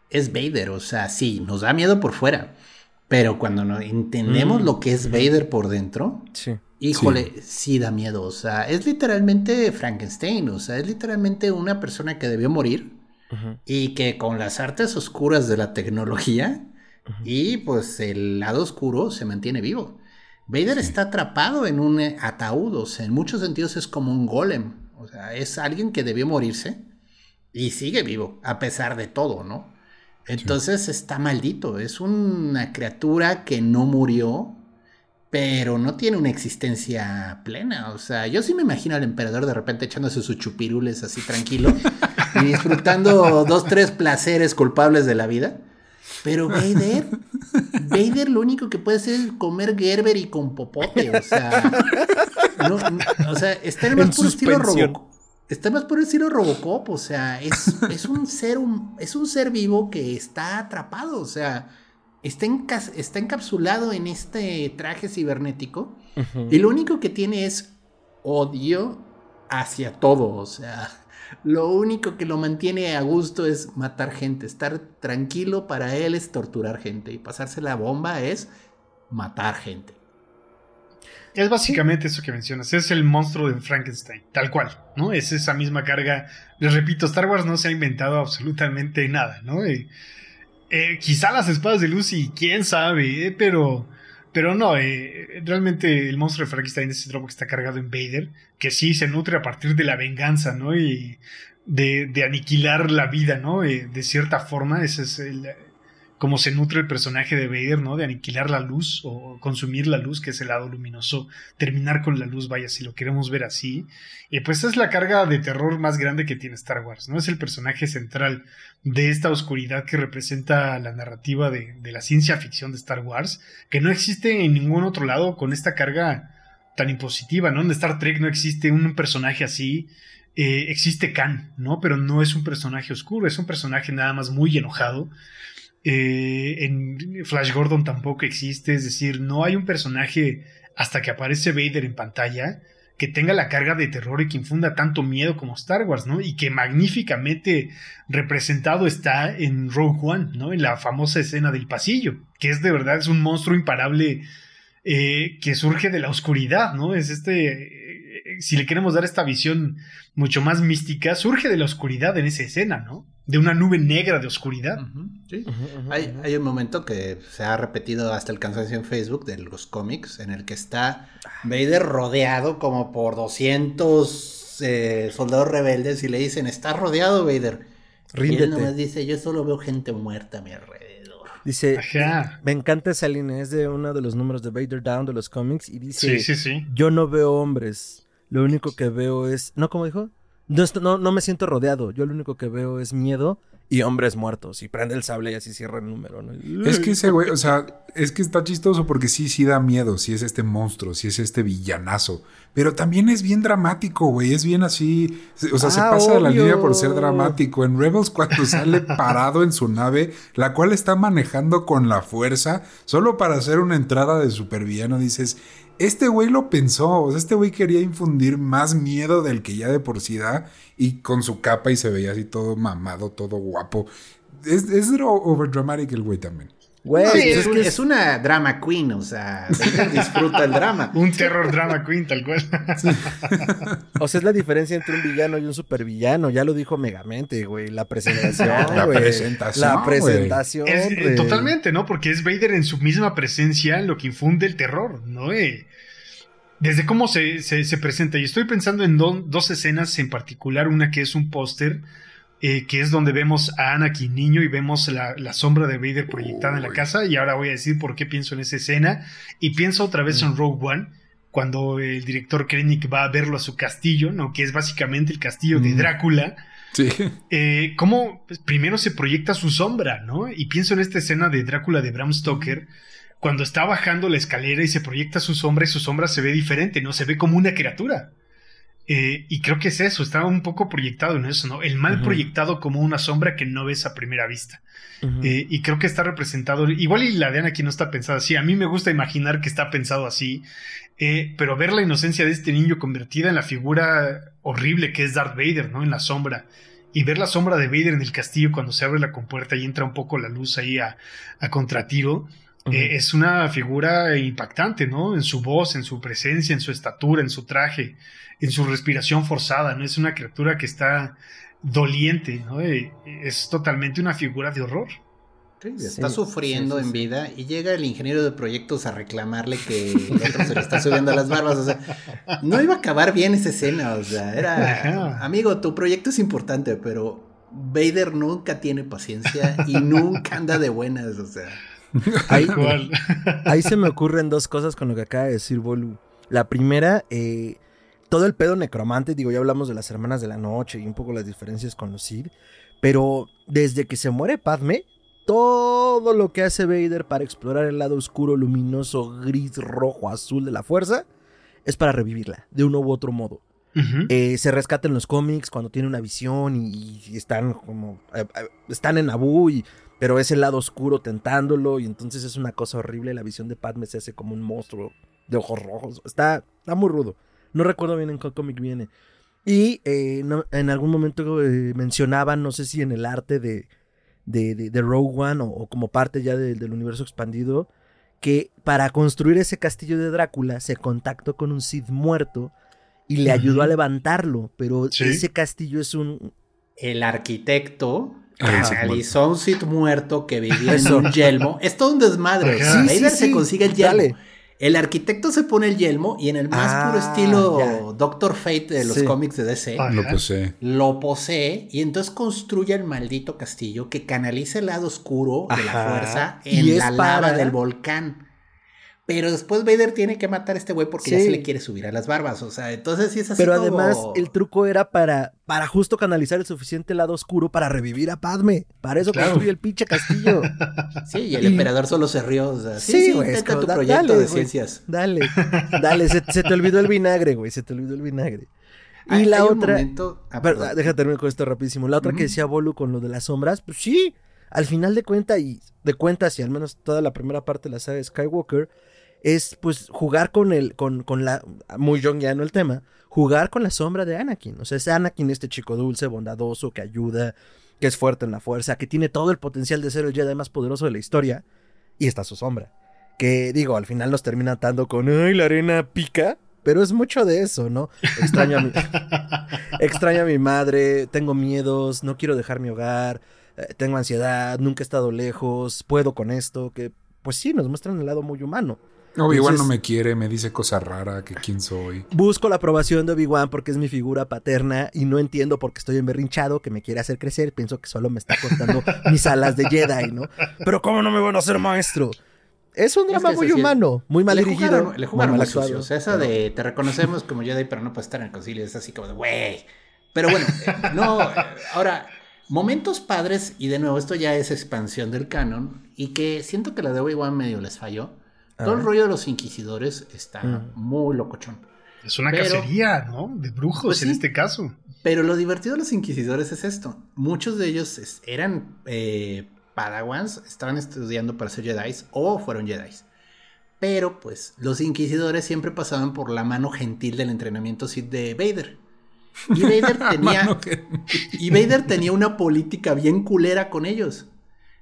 es Vader. O sea, sí, nos da miedo por fuera, pero cuando no entendemos mm. lo que es Vader por dentro, sí. Híjole, sí. da miedo. O sea, es literalmente Frankenstein, o sea, es literalmente una persona que debió morir y que con las artes oscuras de la tecnología y pues el lado oscuro se mantiene vivo. Vader está atrapado en un eh, ataúd, o sea, en muchos sentidos es como un golem. O sea, es alguien que debió morirse y sigue vivo, a pesar de todo, ¿no? Entonces está maldito, es una criatura que no murió, pero no tiene una existencia plena. O sea, yo sí me imagino al emperador de repente echándose sus chupirules así tranquilo y disfrutando dos, tres placeres culpables de la vida. Pero Vader, Vader lo único que puede hacer es comer Gerber y con popote, o sea, no, o sea, está más por estilo Robocop. Está más por estilo Robocop, o sea, es, es un ser es un ser vivo que está atrapado, o sea, está, está encapsulado en este traje cibernético y lo único que tiene es odio hacia todo, o sea, lo único que lo mantiene a gusto es matar gente. Estar tranquilo para él es torturar gente. Y pasarse la bomba es matar gente. Es básicamente eso que mencionas, es el monstruo de Frankenstein, tal cual, ¿no? Es esa misma carga. Les repito, Star Wars no se ha inventado absolutamente nada, ¿no? Eh, quizá las espadas de luz y quién sabe, eh, pero pero no, eh, realmente el monstruo de Frankenstein es ese tropo que está cargado en Vader, que sí se nutre a partir de la venganza, ¿no? Y de, de aniquilar la vida, ¿no? Eh, de cierta forma, ese es el, como se nutre el personaje de Vader, ¿no? De aniquilar la luz o consumir la luz, que es el lado luminoso, terminar con la luz, vaya, si lo queremos ver así. Y pues es la carga de terror más grande que tiene Star Wars, ¿no? Es el personaje central de esta oscuridad que representa la narrativa de, la ciencia ficción de Star Wars, que no existe en ningún otro lado con esta carga tan impositiva, ¿no? En Star Trek no existe un personaje así. Eh, existe Khan, ¿no? Pero no es un personaje oscuro, es un personaje nada más muy enojado eh, en Flash Gordon tampoco existe, es decir, no hay un personaje hasta que aparece Vader en pantalla que tenga la carga de terror y que infunda tanto miedo como Star Wars, ¿no? Y que magníficamente representado está en Rogue One, ¿no? En la famosa escena del pasillo, que es de verdad, es un monstruo imparable eh, que surge de la oscuridad, ¿no? Es este, si le queremos dar esta visión mucho más mística, surge de la oscuridad en esa escena, ¿no? de una nube negra de oscuridad. hay, un momento que se ha repetido hasta el cansancio en Facebook de los cómics, en el que está Vader rodeado como por 200 eh, soldados rebeldes y le dicen, está rodeado Vader. Ríndete. Y él nomás dice, yo solo veo gente muerta a mi alrededor. Dice, me encanta esa línea, es de uno de los números de Vader Down de los cómics y dice, sí, sí, sí. yo no veo hombres, lo único que veo es, ¿no? ¿Cómo dijo? No, no, me siento rodeado. Yo lo único que veo es miedo y hombres muertos. Y prende el sable y así cierra el número. Es que ese güey, o sea, es que está chistoso porque sí, sí da miedo. Sí es este monstruo, sí es este villanazo. Pero también es bien dramático, güey. Es bien así. O sea, se ah, pasa de la línea por ser dramático. En Rebels, cuando sale parado en su nave, la cual está manejando con la fuerza, solo para hacer una entrada de supervillano, dices este güey lo pensó, o sea, este güey quería infundir más miedo del que ya de por sí da y con su capa y se veía así todo mamado, todo guapo. Es, es overdramatic el güey también. Güey, es, una drama queen, o sea, disfruta el drama. un terror drama queen, tal cual. o sea, es la diferencia entre un villano y un supervillano. Ya lo dijo Megamente, güey. La presentación, La presentación. La presentación. totalmente, ¿no? Porque es Vader en su misma presencia lo que infunde el terror, ¿no? Eh, desde cómo se, se, presenta. Y estoy pensando en dos escenas en particular. Una que es un póster eh, que es donde vemos a Anakin niño y vemos la, sombra de Vader proyectada en la casa. Y ahora voy a decir por qué pienso en esa escena. Y pienso otra vez en mm. Rogue One, cuando el director Krennic va a verlo a su castillo, ¿no? que es básicamente el castillo de mm. Drácula. Sí. Eh, cómo pues, primero se proyecta su sombra, ¿no? Y pienso en esta escena de Drácula de Bram Stoker, cuando está bajando la escalera y se proyecta su sombra y su sombra se ve diferente, ¿no? Se ve como una criatura. Eh, y creo que es eso, estaba un poco proyectado en eso, ¿no? El mal proyectado como una sombra que no ves a primera vista. Eh, y creo que está representado, igual y la de Anakin no está pensada así, a mí me gusta imaginar que está pensado así, eh, pero ver la inocencia de este niño convertida en la figura horrible que es Darth Vader, ¿no? En la sombra. Y ver la sombra de Vader en el castillo cuando se abre la compuerta y entra un poco la luz ahí a, a contratiro. es una figura impactante, ¿no? En su voz, en su presencia, en su estatura, en su traje en su respiración forzada, ¿no? Es una criatura que está doliente, ¿no? Es totalmente una figura de horror. está sufriendo en vida y llega el ingeniero de proyectos a reclamarle que el otro se le está subiendo a las barbas. O sea, no iba a acabar bien esa escena. O sea, era, amigo, tu proyecto es importante, pero Vader nunca tiene paciencia y nunca anda de buenas. O sea, ahí, ahí se me ocurren dos cosas con lo que acaba de decir Bolu. La primera, eh, todo el pedo necromante, digo, ya hablamos de las hermanas de la noche y un poco las diferencias con los Sith, pero desde que se muere Padme, todo lo que hace Vader para explorar el lado oscuro, luminoso, gris, rojo, azul de la fuerza, es para revivirla, de uno u otro modo. Eh, se rescata en los cómics cuando tiene una visión y, están como eh, eh, están en Abu y pero es el lado oscuro tentándolo y entonces es una cosa horrible la visión de Padme se hace como un monstruo de ojos rojos. Está, está muy rudo no recuerdo bien en qué cómic viene. Y eh, en algún momento eh, mencionaban, no sé si en el arte de, de, de, Rogue One o, como parte ya del universo expandido, que para construir ese castillo de Drácula se contactó con un Sith muerto y le ayudó a levantarlo, pero ese castillo es un... El arquitecto ah, realizó un Sith muerto que vivía en un yelmo. Es todo un desmadre. Sí, se consigue el yelmo. El arquitecto se pone el yelmo y en el más puro ah, estilo Doctor Fate de los cómics de DC, lo posee. Lo posee y entonces construye el maldito castillo que canaliza el lado oscuro de la fuerza en la lava del volcán. Pero después Vader tiene que matar a este güey porque ya se le quiere subir a las barbas. O sea, entonces sí es así. Pero además, el truco era para, para justo canalizar el suficiente lado oscuro para revivir a Padme. Para eso construye el pinche castillo. sí, y el emperador solo se rió. O sea, sí, sí, güey. tu proyecto de ciencias. Dale, dale, se, te olvidó el vinagre, güey. Se te olvidó el vinagre. Y la otra. Ah, déjate terminar con esto rapidísimo. La otra que decía Bolu con lo de las sombras, pues sí. Al final de cuentas, y de cuentas, y al menos toda la primera parte de la saga de Skywalker, es pues jugar con el, con, con la, muy no el tema, jugar con la sombra de Anakin. O sea, es Anakin este chico dulce, bondadoso, que ayuda, que es fuerte en la fuerza, que tiene todo el potencial de ser el Jedi más poderoso de la historia, y está su sombra. Que digo, al final nos termina atando con, ay, la arena pica. Pero es mucho de eso, ¿no? Extraño a mi, extraño a mi madre, tengo miedos, no quiero dejar mi hogar, eh, tengo ansiedad, nunca he estado lejos, puedo con esto, que pues sí, nos muestran el lado muy humano. Obi-Wan no me quiere, me dice cosas raras, que quién soy. Busco la aprobación de Obi-Wan porque es mi figura paterna y no entiendo por qué estoy emberrinchado, que me quiere hacer crecer. Pienso que solo me está cortando mis alas de Jedi, ¿no? Pero ¿cómo no me van a ser maestro? Es un drama muy humano, muy mal dirigido. le jugaron muy sucio. O sea, esa de te reconocemos como Jedi, pero no puedes estar en el concilio. Es así como de, güey. Pero bueno, eh, no. Eh, ahora, momentos padres, y de nuevo, esto ya es expansión del canon, y que siento que la de Obi-Wan medio les falló todo el rollo de los inquisidores está mm. muy locochón. Es una cacería, ¿no? De brujos pues en este caso. Pero lo divertido de los inquisidores es esto. Muchos de ellos eran eh, padawans, estaban estudiando para ser Jedi o fueron Jedi. Pero pues los inquisidores siempre pasaban por la mano gentil del entrenamiento Sith de Vader. Y Vader tenía, y Vader tenía una política bien culera con ellos.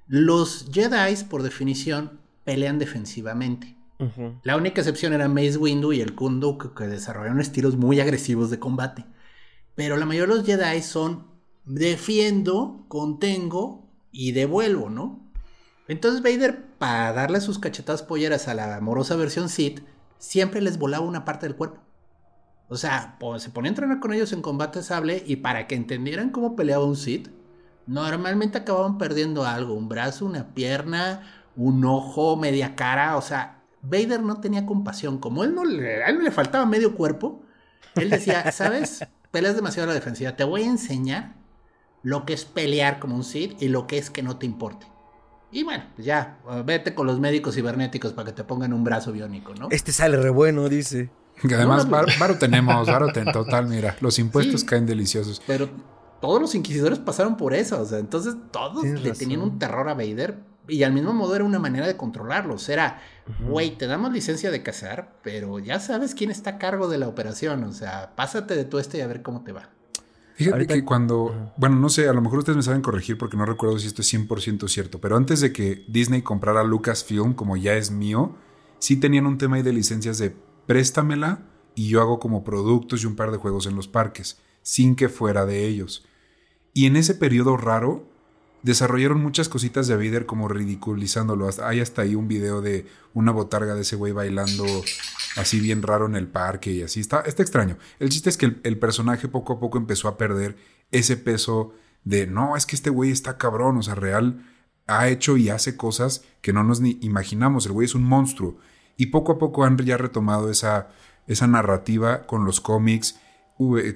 Los Jedi, por definición, pelean defensivamente. La única excepción era Mace Windu y el Kundu que, desarrollaron estilos muy agresivos de combate. Pero la mayoría de los Jedi son defiendo, contengo y devuelvo, ¿no? Entonces Vader, para darle sus cachetadas polleras a la amorosa versión Sith, siempre les volaba una parte del cuerpo. O sea, se ponía a entrenar con ellos en combate sable y para que entendieran cómo peleaba un Sith, normalmente acababan perdiendo algo, un brazo, una pierna, un ojo, media cara, o sea, Vader no tenía compasión, como él no le, a él le faltaba medio cuerpo, él decía, ¿sabes? Peleas demasiado a la defensiva, te voy a enseñar lo que es pelear como un Sith y lo que es que no te importe. Y bueno, pues ya, vete con los médicos cibernéticos para que te pongan un brazo biónico, ¿no? Este sale re bueno, dice. Que además, varo tenemos, varo ten, total, mira, los impuestos caen deliciosos. Pero todos los inquisidores pasaron por eso, o sea, entonces todos le tenían un terror a Vader y al mismo modo era una manera de controlarlos. Era, güey, te damos licencia de cazar, pero ya sabes quién está a cargo de la operación, o sea, pásate de tu este y a ver cómo te va. Fíjate que cuando, bueno, no sé, a lo mejor ustedes me saben corregir porque no recuerdo si esto es 100% cierto, pero antes de que Disney comprara Lucasfilm, como ya es mío, sí tenían un tema ahí de licencias de préstamela y yo hago como productos y un par de juegos en los parques, sin que fuera de ellos. Y en ese periodo raro, desarrollaron muchas cositas de Vader como ridiculizándolo. Hay hasta ahí un video de una botarga de ese güey bailando así bien raro en el parque y así. Está, está extraño. El chiste es que el, personaje poco a poco empezó a perder ese peso de no, es que este güey está cabrón, o sea, real ha hecho y hace cosas que no nos imaginamos. El güey es un monstruo. Y poco a poco han ya retomado esa, esa narrativa con los cómics,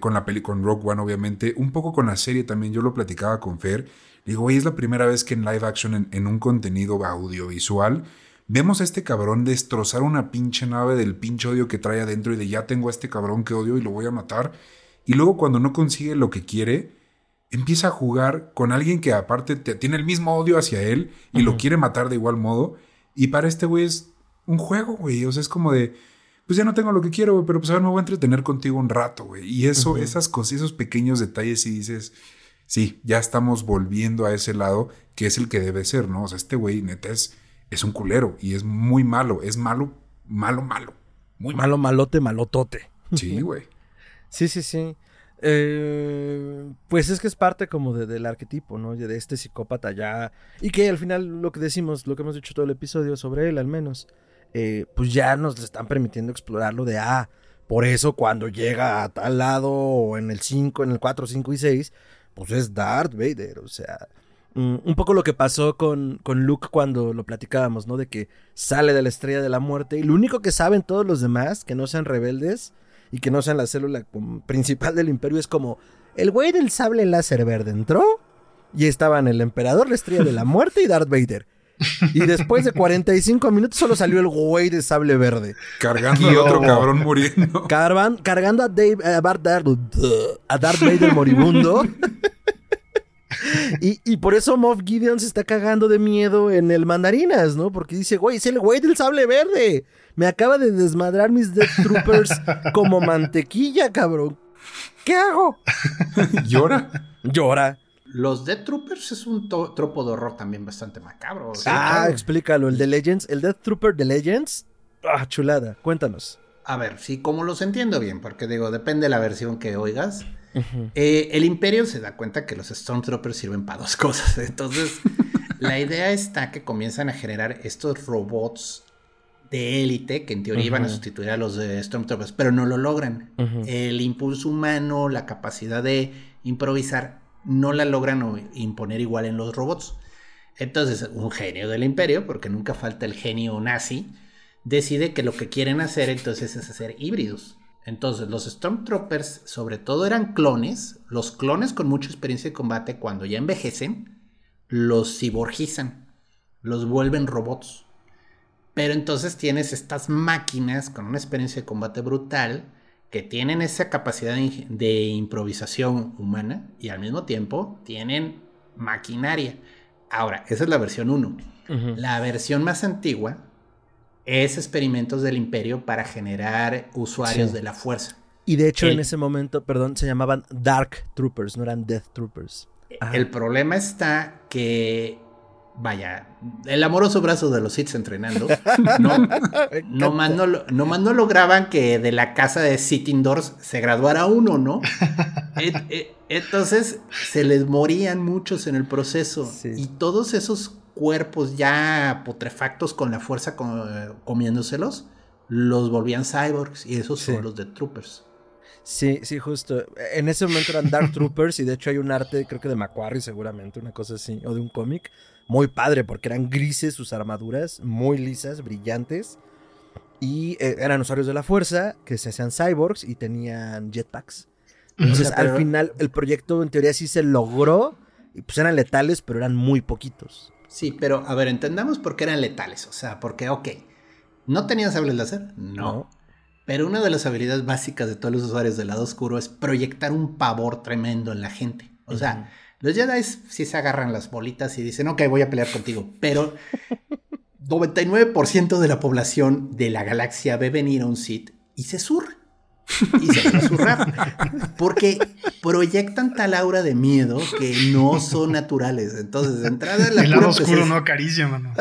con la peli, con Rock One, obviamente, un poco con la serie también. Yo lo platicaba con Fer. Digo, güey, es la primera vez que en live action, en, un contenido audiovisual, vemos a este cabrón destrozar una pinche nave del pinche odio que trae adentro y de ya tengo a este cabrón que odio y lo voy a matar. Y luego cuando no consigue lo que quiere, empieza a jugar con alguien que aparte tiene el mismo odio hacia él y lo quiere matar de igual modo. Y para este güey es un juego, güey. O sea, es como de, pues ya no tengo lo que quiero, güey, pero pues a ver, me voy a entretener contigo un rato, güey. Y eso, esas cosas, esos pequeños detalles y dices sí, ya estamos volviendo a ese lado que es el que debe ser, ¿no? O sea, este güey neta es, es un culero y es muy malo, es malo, malo, malo. Muy malo, malote, malotote. Sí, güey. sí, sí, sí. Eh, pues es que es parte como del arquetipo, ¿no? De este psicópata ya. Y que al final lo que decimos, lo que hemos dicho todo el episodio sobre él, al menos, eh, pues ya nos están permitiendo explorarlo de, ah, por eso cuando llega a tal lado, o en el 5, en el 4, 5 y 6, pues es Darth Vader, o sea, mm, un poco lo que pasó con, con, Luke cuando lo platicábamos, ¿no? De que sale de la estrella de la muerte y lo único que saben todos los demás, que no sean rebeldes y que no sean la célula principal del imperio, es como, el güey del sable láser verde entró y estaban el emperador, la estrella de la muerte y Darth Vader. Y después de 45 minutos solo salió el güey de sable verde. Cargando a otro cabrón muriendo. cargando a, Dave, a, Darth, Vader moribundo. y, por eso Moff Gideon se está cagando de miedo en el mandarinas, ¿no? Porque dice, güey, es el güey del sable verde. Me acaba de desmadrar mis Death Troopers como mantequilla, cabrón. ¿Qué hago? Llora. Llora. Los Death Troopers es un tropo de horror también bastante macabro. ah, explícalo. El de Legends, el Death Trooper de Legends. Ah, chulada. Cuéntanos. A ver, sí, como los entiendo bien, porque digo, depende de la versión que oigas. Eh, el Imperio se da cuenta que los Stormtroopers sirven para dos cosas. Entonces, la idea está que comienzan a generar estos robots de élite que en teoría iban a sustituir a los de Stormtroopers, pero no lo logran. El impulso humano, la capacidad de improvisar no la logran imponer igual en los robots. Entonces, un genio del imperio, porque nunca falta el genio nazi, decide que lo que quieren hacer entonces es hacer híbridos. Entonces, los Stormtroopers sobre todo eran clones. Los clones con mucha experiencia de combate, cuando ya envejecen, los ciborgizan, los vuelven robots. Pero entonces tienes estas máquinas con una experiencia de combate brutal que tienen esa capacidad de, improvisación humana y al mismo tiempo tienen maquinaria. Ahora, esa es la versión 1. La versión más antigua es experimentos del imperio para generar usuarios de la fuerza. Y de hecho en ese momento, perdón, se llamaban Dark Troopers, no eran Death Troopers. El problema está que vaya, el amoroso brazo de los Sith entrenando, no, no, más no, lograban que de la casa de Sith Indoors se graduara uno, ¿no? Entonces se les morían muchos en el proceso y todos esos cuerpos ya putrefactos con la fuerza comiéndoselos, los volvían cyborgs y esos son los de Troopers. Sí, sí, justo. En ese momento eran Dark Troopers y de hecho hay un arte, creo que de Macquarie seguramente, una cosa así, o de un cómic, muy padre porque eran grises sus armaduras, muy lisas, brillantes. Y eh, eran usuarios de la fuerza que se hacían cyborgs y tenían jetpacks. Entonces, al final, el proyecto en teoría sí se logró. Y pues eran letales, pero eran muy poquitos. Sí, pero a ver, entendamos por qué eran letales. O sea, porque, ok, ¿no tenían sables láser? No. Pero una de las habilidades básicas de todos los usuarios del lado oscuro es proyectar un pavor tremendo en la gente. O sea, los Jedi sí se agarran las bolitas y dicen, ok, voy a pelear contigo. Pero 99% de la población de la galaxia ve venir a un Sith y se surra. Y se va a surrar. Porque proyectan tal aura de miedo que no son naturales. Entonces, de entrada El lado oscuro no acaricia, mano.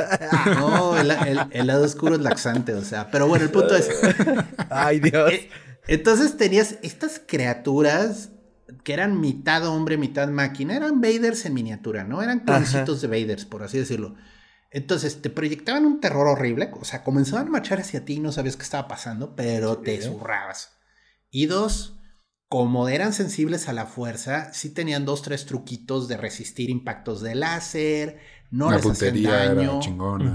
No, el, el, lado oscuro es laxante, o sea. Pero bueno, el punto es. Ay, Dios. Eh, entonces tenías estas criaturas que eran mitad hombre, mitad máquina. Eran Vaders en miniatura, ¿no? Eran cloncitos de Vaders, por así decirlo. Entonces te proyectaban un terror horrible, o sea, comenzaban a marchar hacia ti y no sabías qué estaba pasando, pero te zurrabas. Y dos, como eran sensibles a la fuerza, sí tenían dos, tres truquitos de resistir impactos de láser, no les hacían daño,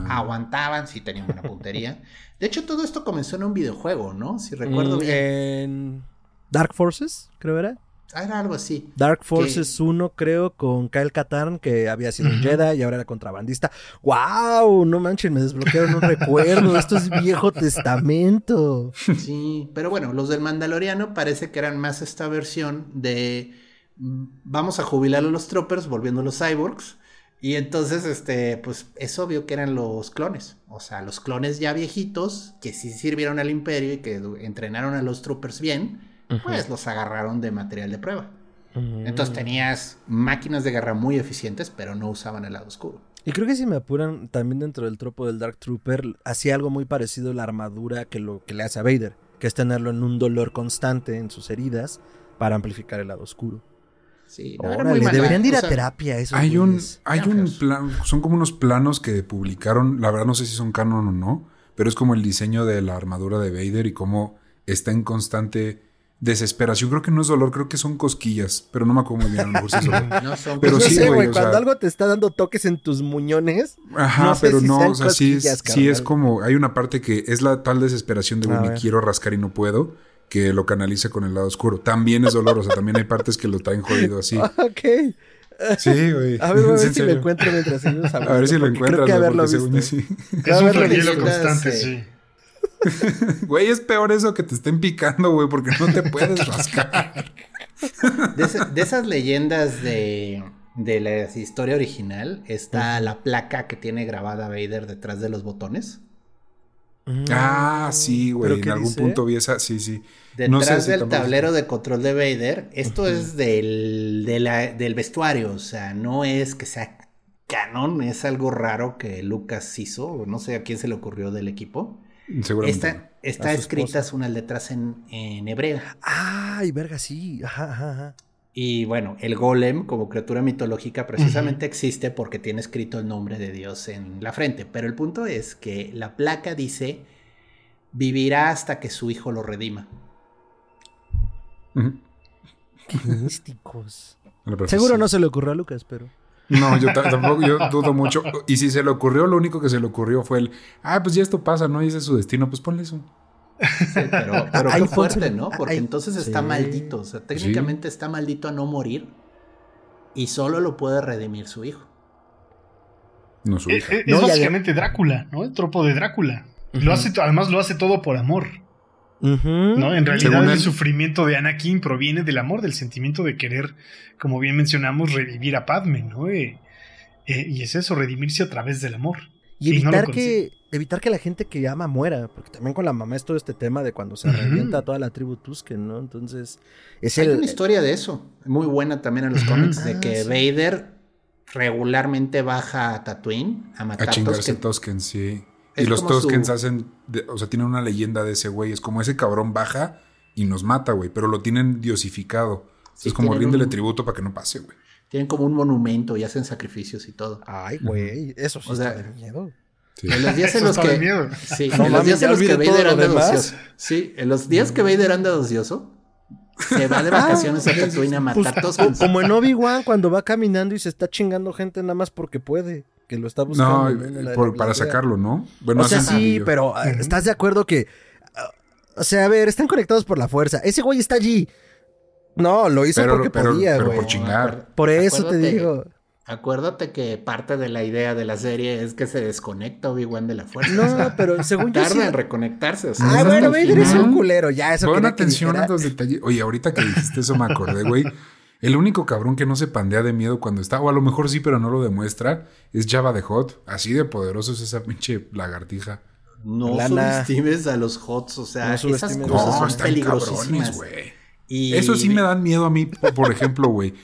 aguantaban, sí tenían buena puntería. De hecho, todo esto comenzó en un videojuego, ¿no? Si recuerdo mm, bien. En Dark Forces, creo era. Ah, era algo así. Dark Forces 1, creo, con Kyle Katarn, que había sido un Jedi y ahora era contrabandista. ¡Wow! No manches, me desbloquearon un recuerdo. Esto es viejo testamento. Sí, pero bueno, los del Mandaloriano parece que eran más esta versión de mm, vamos a jubilar a los troopers volviendo los cyborgs. Y entonces, este, pues es obvio que eran los clones. O sea, los clones ya viejitos que sí sirvieron al imperio y que entrenaron a los troopers bien pues los agarraron de material de prueba. Entonces tenías máquinas de guerra muy eficientes, pero no usaban el lado oscuro. Y creo que si me apuran, también dentro del tropo del Dark Trooper, hacía algo muy parecido a la armadura que lo que le hace a Vader, que es tenerlo en un dolor constante en sus heridas para amplificar el lado oscuro. Sí, deberían ir a terapia eso. Hay un, hay un plan, son como unos planos que publicaron, la verdad no sé si son canon o no, pero es como el diseño de la armadura de Vader y cómo está en constante desesperación. Creo que no es dolor, creo que son cosquillas, pero no me acuerdo muy bien. A lo mejor sí no son pero sí, güey. cuando algo te está dando toques en tus muñones. Ajá, pero no, o sea, sí es, sí es como. Hay una parte que es la tal desesperación de, güey, me quiero rascar y no puedo, que lo canaliza con el lado oscuro. También es dolor, o sea, también hay partes que lo traen jodido así. ok. Sí, güey. A ver, a ver si lo encuentro mientras seguimos hablando. A ver si lo encuentras. Creo que haberlo visto. Sí. Es un flagelo constante, sí. Güey, es peor eso que te estén picando, güey, porque no te puedes rascar. De, esas leyendas de, de la historia original está la placa que tiene grabada Vader detrás de los botones. Mm. Ah, sí, güey. En algún punto vi esa, sí, sí. Detrás del tablero de control de Vader. Esto es del, del vestuario, o sea, no es que sea canon, es algo raro que Lucas hizo, no sé a quién se le ocurrió del equipo. Seguramente. Está, escritas unas letras en, en hebreo. Ay, verga, sí. Ajá, ajá, Y bueno, el golem como criatura mitológica precisamente existe porque tiene escrito el nombre de Dios en la frente. Pero el punto es que la placa dice, vivirá hasta que su hijo lo redima. místicos. Seguro no se le ocurrió a Lucas, pero... No, yo tampoco, yo dudo mucho. Y si se le ocurrió, lo único que se le ocurrió fue el, ah, pues ya esto pasa, ¿no? Y ese es su destino, pues ponle eso. Sí, pero, pero qué fuerte, ¿no? Porque entonces está maldito. O sea, técnicamente está maldito a no morir. Y solo lo puede redimir su hijo. No su eh, hija. Eh, es, básicamente Drácula, ¿no? El tropo de Drácula. lo hace, además lo hace todo por amor. ¿No? En realidad el sufrimiento de Anakin proviene del amor, del sentimiento de querer, como bien mencionamos, revivir a Padme, ¿no? Eh, eh, y es eso, redimirse a través del amor. Y evitar, que, evitar que la gente que ama muera, porque también con la mamá es todo este tema de cuando se revienta toda la tribu Tusken, ¿no? Entonces, es Hay una historia de eso, muy buena también en los cómics, de que ah, Vader regularmente baja a Tatooine a matar a chingarse Tusken, sí y los Toskens hacen, o sea, tienen una leyenda de ese güey. Es como ese cabrón baja y nos mata, güey, pero lo tienen diosificado. es como ríndele tributo para que no pase, güey. Tienen como un monumento y hacen sacrificios y todo. Ay, güey, eso sí o sea, de miedo. En los días en los que. Sí, en los días en los que Vader anda ocioso. Sí, en los días que Vader anda ocioso, se va de vacaciones a Tatooine a matar pues, todos. Como en Obi-Wan, cuando va caminando y se está chingando gente nada más porque puede que lo está buscando. No, para sacarlo, ¿no? Bueno, o sea, sí, pero ah, ¿estás de acuerdo que... Ah, o sea, a ver, están conectados por la fuerza. Ese güey está allí. No, lo hizo porque podía, güey. por chingar. Por eso te digo. Acuérdate que parte de la idea de la serie es que se desconecta Obi-Wan de la fuerza. No, pero según yo. Tarda en reconectarse. O sea, ah, bueno, hasta el Vader es final. un culero, ya, eso Pon atención a los detalles. Oye, ahorita que dijiste eso me acordé, güey. El único cabrón que no se pandea de miedo cuando está, o a lo mejor sí, pero no lo demuestra, es Java de Hot. Así de poderoso es esa pinche lagartija. No Lana. subestimes a los HOTS, o sea, No esas cosas a los No, son están cabrones, peligrosísimas. güey. Y- Eso sí me dan miedo a mí, po- por ejemplo, güey.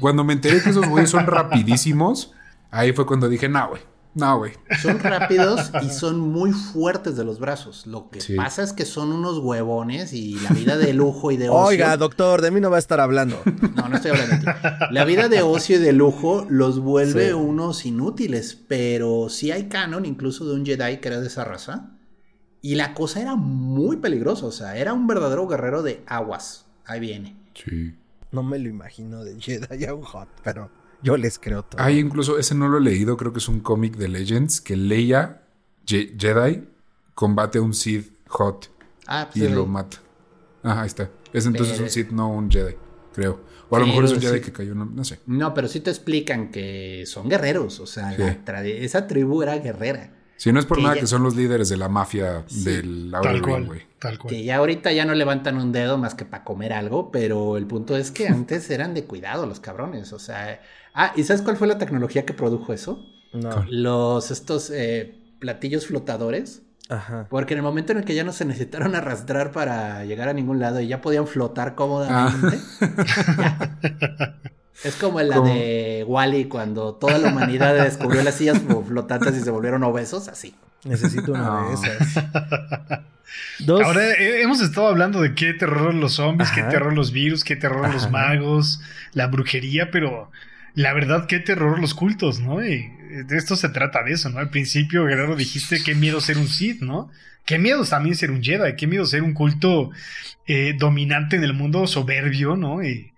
Cuando me enteré que esos güeyes son rapidísimos, ahí fue cuando dije, no, güey. No, güey. Son rápidos y son muy fuertes de los brazos. Lo que Sí. pasa es que son unos huevones y la vida de lujo y de ocio. Oiga, doctor, de mí no va a estar hablando. No, no estoy hablando de ti. La vida de ocio y de lujo los vuelve Sí. unos inútiles, pero sí hay canon, incluso de un Jedi que era de esa raza. Y la cosa era muy peligrosa, o sea, era un verdadero guerrero de aguas. Ahí viene. Sí. No me lo imagino de Jedi a un hot, pero yo les creo todo. Hay incluso, ese no lo he leído, creo que es un cómic de Legends, que Leia, Je- Jedi, combate a un Sith Hot Ah, pues y sí. lo mata. Ajá, ahí está. Es entonces Pero- un Sith, no un Jedi, creo. O a lo mejor es un sí. Jedi que cayó, no, no sé. No, pero sí te explican que son guerreros, o sea, Sí. la tradi- esa tribu era guerrera. Si no es por Que nada ya- que son los líderes de la mafia del Tal Outer cual. güey. Tal cual. Que ya ahorita ya no levantan un dedo más que para comer algo, pero el punto es que antes eran de cuidado los cabrones, o sea... Ah, ¿y sabes cuál fue la tecnología que produjo eso? No. Los, estos eh, platillos flotadores. Ajá. Porque en el momento en el que ya no se necesitaron arrastrar para llegar a ningún lado y ya podían flotar cómodamente, ya. es como en la de Wally cuando toda la humanidad descubrió las sillas flotantes y se volvieron obesos, así. Necesito una No. de esas. Dos. Ahora eh, hemos estado hablando de qué terror los zombies, Ajá. qué terror los virus, qué terror los magos, la brujería, pero la verdad qué terror los cultos, ¿no? Y de esto se trata de eso, ¿no? Al principio, Guerrero, dijiste qué miedo ser un Sith, ¿no? Qué miedo también ser un Jedi, qué miedo ser un culto eh, dominante en el mundo, soberbio, ¿no? Y,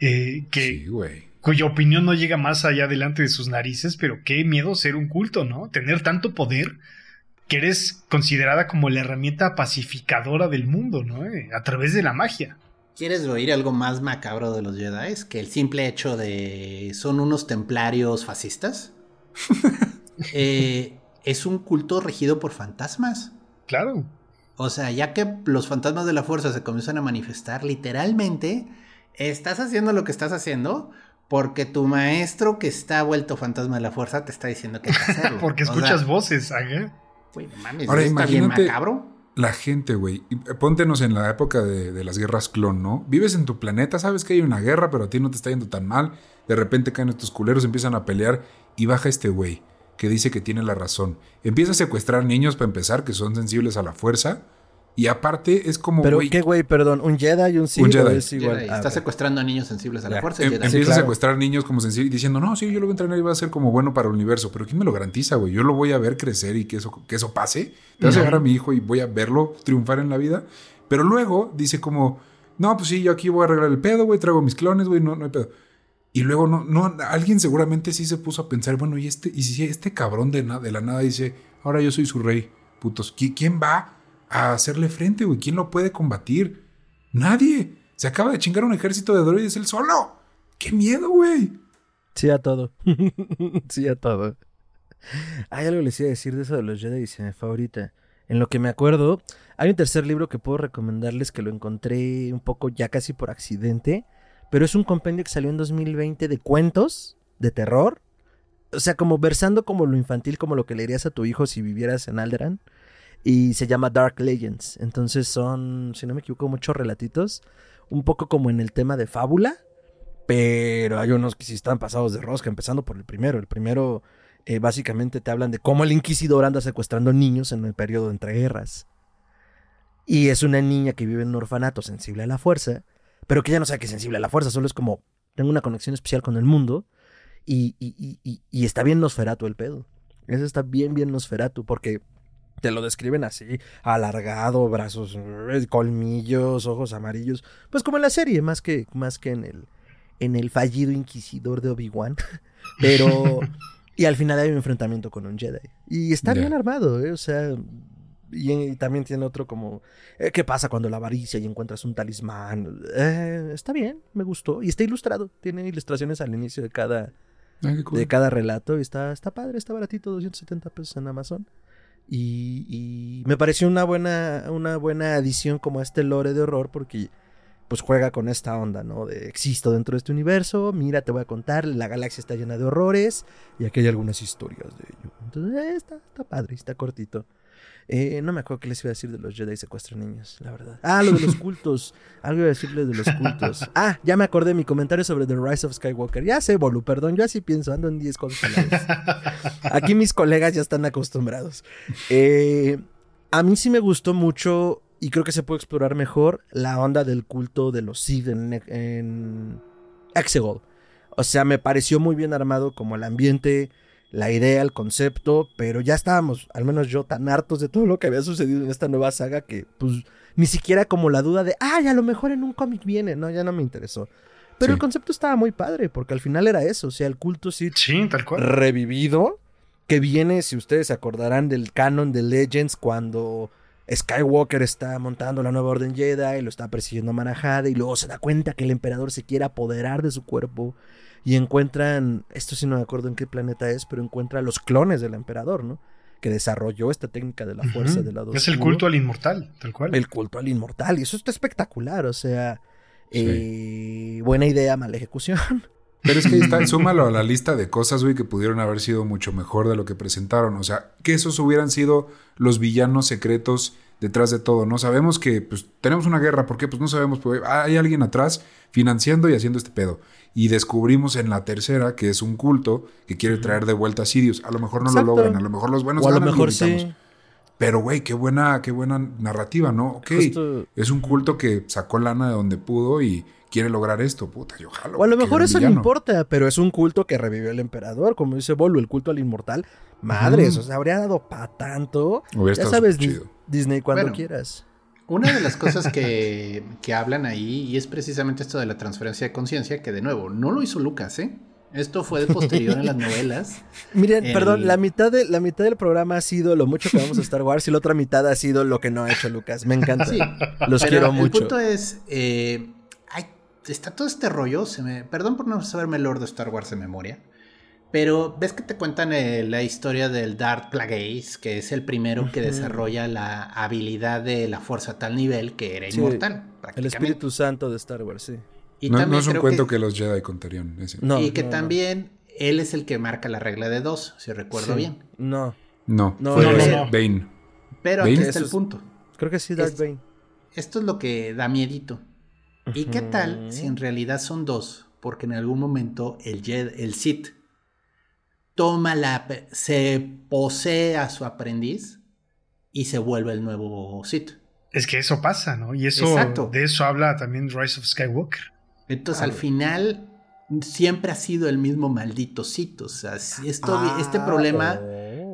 eh, que, Sí, güey. cuya opinión no llega más allá delante de sus narices, pero qué miedo ser un culto, ¿no? Tener tanto poder que eres considerada como la herramienta pacificadora del mundo, ¿no? Eh, A través de la magia. ¿Quieres oír algo más macabro de los Jedi? Que el simple hecho de son unos templarios fascistas. Eh, es un culto regido por fantasmas. Claro. O sea, ya que los fantasmas de la fuerza se comienzan a manifestar, literalmente estás haciendo lo que estás haciendo porque tu maestro que está vuelto fantasma de la fuerza te está diciendo que hay que hacerlo. Porque O sea, escuchas voces, güey, no mames, Ahora, ¿eso está bien imagínate- macabro. La gente, güey. Eh, Póntenos en la época de, de las guerras clon, ¿no? Vives en tu planeta, sabes que hay una guerra, pero a ti no te está yendo tan mal. De repente caen estos culeros, empiezan a pelear y baja este güey que dice que tiene la razón. Empieza a secuestrar niños para empezar, que son sensibles a la fuerza. Y aparte es como, Pero güey, qué güey, perdón, un Jedi y un Sith Un ¿o Jedi. es igual. Jedi, Ah, está secuestrando a niños sensibles a la fuerza. em- Jedi. empieza claro. a secuestrar niños como sensibles diciendo, no, sí, yo lo voy a entrenar y va a ser como bueno para el universo. Pero ¿quién me lo garantiza, güey? Yo lo voy a ver crecer y que eso, que eso pase. Te vas a llegar a mi hijo y voy a verlo triunfar en la vida. Pero luego dice como, no, pues sí, yo aquí voy a arreglar el pedo, güey, traigo mis clones, güey, no, no hay pedo. Y luego no, no, alguien seguramente sí se puso a pensar, bueno, y este, y si este cabrón de, na- de la nada dice, ahora yo soy su rey, putos, ¿qui- ¿quién va a hacerle frente, güey? ¿Quién lo puede combatir? Nadie. Se acaba de chingar un ejército de droides él solo. ¡Qué miedo, güey! Sí a todo. sí a todo. Hay algo que les iba a decir de eso de los Jedi y se me. En lo que me acuerdo, hay un tercer libro que puedo recomendarles que lo encontré un poco ya casi por accidente, pero es un compendio que salió en 2020 de cuentos de terror. O sea, como versando como lo infantil, como lo que leerías a tu hijo si vivieras en Alderan. Y se llama Dark Legends. Entonces son, si no me equivoco, muchos relatitos. Un poco como en el tema de fábula. Pero hay unos que sí están pasados de rosca, empezando por el primero. El primero, eh, básicamente te hablan de cómo el inquisidor anda secuestrando niños en el periodo entre guerras. Y es una niña que vive en un orfanato sensible a la fuerza, pero que ya no sabe que es sensible a la fuerza, solo es como, tengo una conexión especial con el mundo. Y, y, y, y, está bien Nosferatu el pedo. Eso está bien, bien Nosferatu, porque te lo describen así, alargado, brazos, eh, colmillos, ojos amarillos. Pues como en la serie, más que, más que en el, en el fallido inquisidor de Obi-Wan. Pero. y al final hay un enfrentamiento con un Jedi. Y está bien armado, ¿eh? O sea. Y, y también tiene otro como. eh, ¿Qué pasa cuando la avaricia y encuentras un talismán? Eh, está bien, me gustó. Y está ilustrado. Tiene ilustraciones al inicio de cada, de cada relato. Y está, está padre, está baratito, 270 pesos en Amazon. Y, me pareció una buena, una buena adición como a este lore de horror porque pues juega con esta onda, ¿no? De existo dentro de este universo, mira, te voy a contar, la galaxia está llena de horrores y aquí hay algunas historias de ello. Entonces, eh, está, está padre, está cortito. Eh, no me acuerdo qué les iba a decir de los Jedi secuestran niños, la verdad. Ah, lo de los cultos. Algo iba a decirles de los cultos. Ah, ya me acordé de mi comentario sobre The Rise of Skywalker. Ya sé, Bolu, perdón, yo así pienso, ando en 10 cosas Aquí mis colegas ya están acostumbrados. Eh, a mí sí me gustó mucho y creo que se puede explorar mejor la onda del culto de los Sith en, en Exegol. O sea, me pareció muy bien armado como el ambiente, la idea, el concepto, pero ya estábamos, al menos yo, tan hartos de todo lo que había sucedido en esta nueva saga que, pues, ni siquiera como la duda de, ay, a lo mejor en un cómic viene, no, ya no me interesó. Pero el concepto estaba muy padre, porque al final era eso, o sea, el culto sí, tal cual. revivido, que viene, si ustedes se acordarán del canon de Legends, cuando Skywalker está montando la nueva Orden Jedi y lo está persiguiendo a Manajada y luego se da cuenta que el emperador se quiere apoderar de su cuerpo y encuentran, esto sí no me acuerdo en qué planeta es, pero encuentra los clones del emperador, ¿no? Que desarrolló esta técnica de la fuerza del lado Es el culto al inmortal, tal cual. El culto al inmortal, y eso está espectacular, o sea, eh, buena idea, mala ejecución. Pero es que ahí está, súmalo a la lista de cosas, güey, que pudieron haber sido mucho mejor de lo que presentaron. O sea, que esos hubieran sido los villanos secretos detrás de todo, ¿no? Sabemos que pues, tenemos una guerra, ¿por qué? Pues no sabemos, pues, hay alguien atrás financiando y haciendo este pedo. Y descubrimos en la tercera que es un culto que quiere traer de vuelta a Sirius. A lo mejor no lo logran, a lo mejor los buenos o a lo mejor sí. Pero, güey, qué buena, qué buena narrativa, ¿no? Ok, es un culto que sacó lana de donde pudo y quiere lograr esto, puta, yo jalo. O a lo mejor eso no importa, pero es un culto que revivió el emperador, como dice Bolo, el culto al inmortal. Madres, o sea, habría dado pa' tanto. ya sabes, Disney, cuando quieras. Una de las cosas que, que, hablan ahí, y es precisamente esto de la transferencia de conciencia, que de nuevo, no lo hizo Lucas, ¿eh? Esto fue de posterior en las novelas. Miren, perdón, la mitad, de, la mitad del programa ha sido lo mucho que vamos a Star Wars y la otra mitad ha sido lo que no ha hecho Lucas. Me encanta. Sí, Los quiero mucho. El punto es, eh, está todo este rollo, se me, perdón por no saberme el Lord de Star Wars de memoria, pero ves que te cuentan eh, la historia del Darth Plagueis, que es el primero que desarrolla la habilidad de la fuerza a tal nivel que era inmortal. El Espíritu Santo de Star Wars, sí. Y no, no, es un cuento que, los Jedi contarían. y que también él es el que marca la regla de dos, si recuerdo bien. No. No, fue Bane. Pero aquí está el punto. Creo que sí, Darth Bane. Esto es lo que da miedito. ¿Y qué tal si en realidad son dos? Porque en algún momento el, el Sith toma la. se posee a su aprendiz y se vuelve el nuevo Sith. Es que eso pasa, ¿no? Y eso de eso habla también Rise of Skywalker. Entonces, al final, siempre ha sido el mismo maldito Sith. O sea, esto, este problema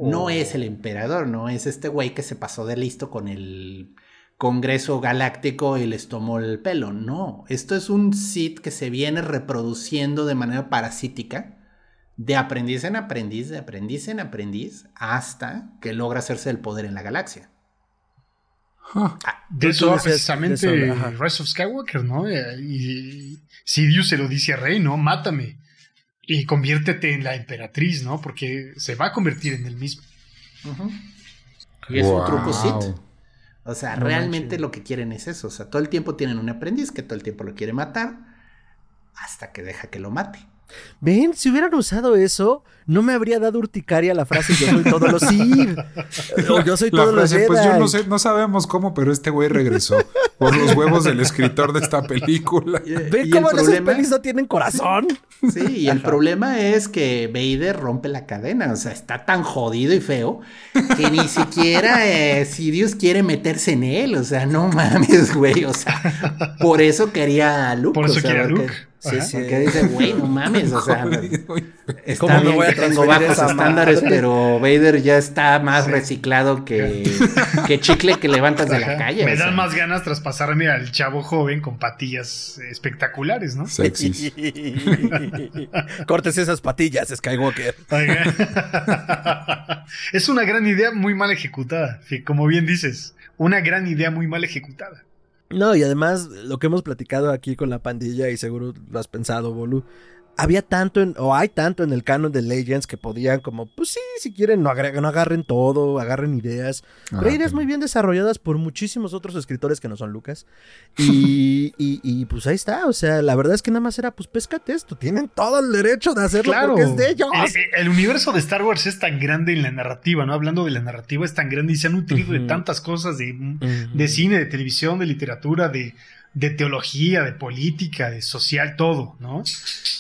no es el emperador, no es este güey que se pasó de listo con el Congreso Galáctico y les tomó el pelo. No, esto es un Sith que se viene reproduciendo de manera parasítica, de aprendiz en aprendiz, de aprendiz en aprendiz, hasta que logra hacerse el poder en la galaxia. Ah, de eso precisamente Rise of Skywalker, ¿no? Eh, y Sidious se lo dice a Rey, ¿no? Mátame y conviértete en la emperatriz, ¿no? Porque se va a convertir en el mismo. Y es un truco Sith. O sea, realmente lo que quieren es eso. O sea, todo el tiempo tienen un aprendiz que todo el tiempo lo quiere matar hasta que deja que lo mate. Ven, si hubieran usado eso, no me habría dado urticaria la frase yo soy todos los Sith. o yo soy todos los Jedi. Pues yo no sé, no sabemos cómo, pero este güey regresó por los huevos del escritor de esta película. ¿Ven cómo el problema... pelis no tienen corazón? Sí, y el problema es que Vader rompe la cadena. O sea, está tan jodido y feo que ni siquiera eh, Sirius quiere meterse en él. O sea, no mames, güey. O sea, por eso quería a Luke. Por eso quería a Luke. Sí, sí. Porque dice, güey, no mames, o sea, está bien voy a que tengo bajos estándares, pero Vader ya está más reciclado que, que chicle que levantas de la calle. Me dan más ganas traspasarme al chavo joven con patillas espectaculares, ¿no? Sexys. Cortes esas patillas, Skywalker. es una gran idea muy mal ejecutada, como bien dices, una gran idea muy mal ejecutada. No, y además lo que hemos platicado aquí con la pandilla, y seguro lo has pensado, Bolu, había tanto en, o hay tanto en el canon de Legends que podían como, pues sí, si quieren, no, agarren todo, agarren ideas. pero hay ideas muy bien desarrolladas por muchísimos otros escritores que no son Lucas. Y, y, pues ahí está, o sea, la verdad es que nada más era, pues péscate esto, tienen todo el derecho de hacerlo porque es de ellos. El, universo de Star Wars es tan grande en la narrativa, ¿no? Hablando de la narrativa, es tan grande y se han nutrido de tantas cosas, de, de cine, de televisión, de literatura, de de teología, de política, de social, todo, ¿no?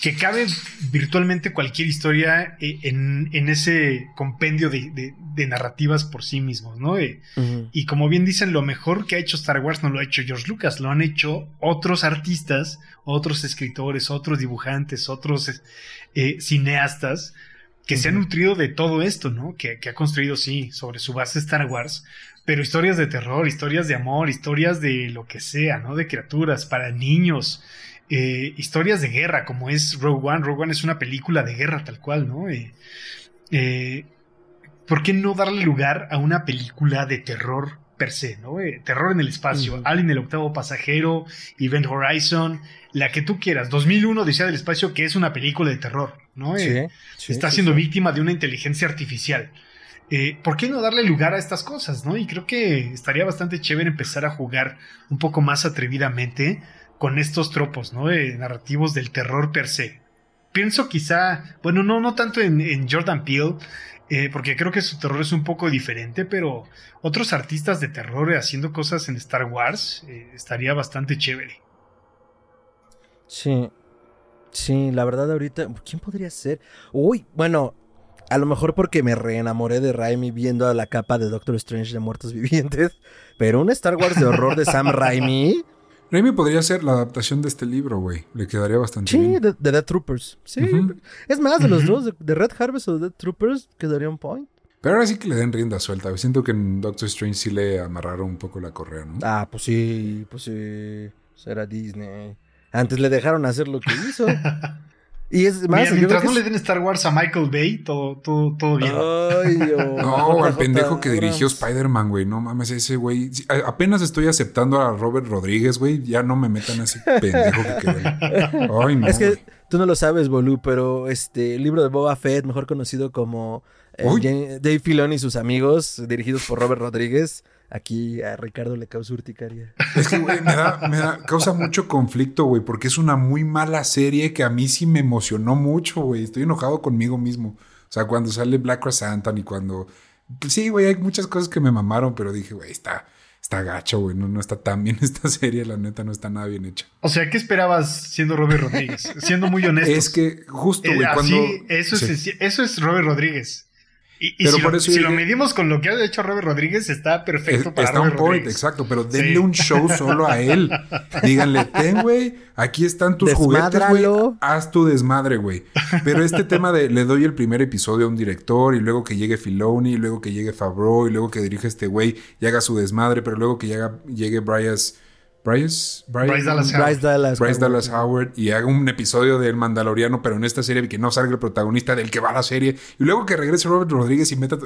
Que cabe virtualmente cualquier historia eh, en, ese compendio de, narrativas por sí mismos, ¿no? Eh, y como bien dicen, lo mejor que ha hecho Star Wars no lo ha hecho George Lucas, lo han hecho otros artistas, otros escritores, otros dibujantes, otros eh, cineastas que se han nutrido de todo esto, ¿no? Que, que ha construido, sí, sobre su base Star Wars, pero historias de terror, historias de amor, historias de lo que sea, ¿no? De criaturas para niños, eh, historias de guerra, como es Rogue One. Rogue One es una película de guerra tal cual, ¿no? Eh, eh, ¿Por qué no darle lugar a una película de terror per se, ¿no? terror en el espacio, Alien el octavo pasajero, Event Horizon, la que tú quieras, 2001 Odisea del espacio, que es una película de terror, ¿no? está siendo víctima de una inteligencia artificial. Eh, ¿por qué no darle lugar a estas cosas, no? Y creo que estaría bastante chévere empezar a jugar un poco más atrevidamente con estos tropos, ¿no? narrativos del terror per se. Pienso quizá, bueno, no, no tanto en, Jordan Peele, eh, porque creo que su terror es un poco diferente, pero otros artistas de terror haciendo cosas en Star Wars eh, estaría bastante chévere. Sí, sí, la verdad ahorita, ¿quién podría ser? Uy, bueno, a lo mejor porque me reenamoré de Raimi viendo a la capa de Doctor Strange de Muertos Vivientes. Pero un Star Wars de horror de Sam Raimi. Raimi podría ser la adaptación de este libro, güey. Le quedaría bastante bien. Sí, de, Dead Troopers. Sí. Es más, de los dos, de, Red Harvest o Dead Troopers, quedaría un point. Pero ahora sí que le den rienda suelta. Siento que en Doctor Strange sí le amarraron un poco la correa, ¿no? Ah, pues sí, pues sí. Será Disney. Antes le dejaron hacer lo que hizo. Y es más, mientras no le den Star Wars a Michael Bay, todo, todo, todo bien. no, al pendejo que dirigió Spider-Man, güey. No mames, ese güey. Apenas estoy aceptando a Robert Rodríguez, güey. Ya no me metan a ese pendejo que quedó. Ay, no. Es que tú no lo sabes, Bolu, pero este el libro de Boba Fett, mejor conocido como eh, Dave Filoni y sus amigos, dirigidos por Robert Rodríguez Aquí a Ricardo le causa urticaria. Es que, güey, me da, me da, causa mucho conflicto, güey, porque es una muy mala serie que a mí sí me emocionó mucho, güey. Estoy enojado conmigo mismo. O sea, cuando sale Black Anton y cuando. Pues sí, güey, hay muchas cosas que me mamaron, pero dije, güey, está, está gacho, güey. No, no está tan bien esta serie, la neta, no está nada bien hecha. O sea, ¿qué esperabas siendo Robert Rodríguez? siendo muy honesto. Es que justo, güey, eh, cuando. Eso, es, eso es Robert Rodríguez. Y, pero si, por lo, eso si lo medimos con lo que ha hecho Robert Rodríguez, está perfecto para Está un point, exacto, pero denle un show solo a él. Díganle, ten, güey, aquí están tus juguetes, güey. Haz tu desmadre, güey. Pero este tema de le doy el primer episodio a un director y luego que llegue Filoni y luego que llegue Favreau y luego que dirige este güey y haga su desmadre, pero luego que llegue Bryce Bryce, Bryce, Dallas, Howard. Bryce Dallas, Howard y haga un episodio del Mandaloriano, pero en esta serie que no salga el protagonista del que va la serie. Y luego que regrese Robert Rodríguez y meta.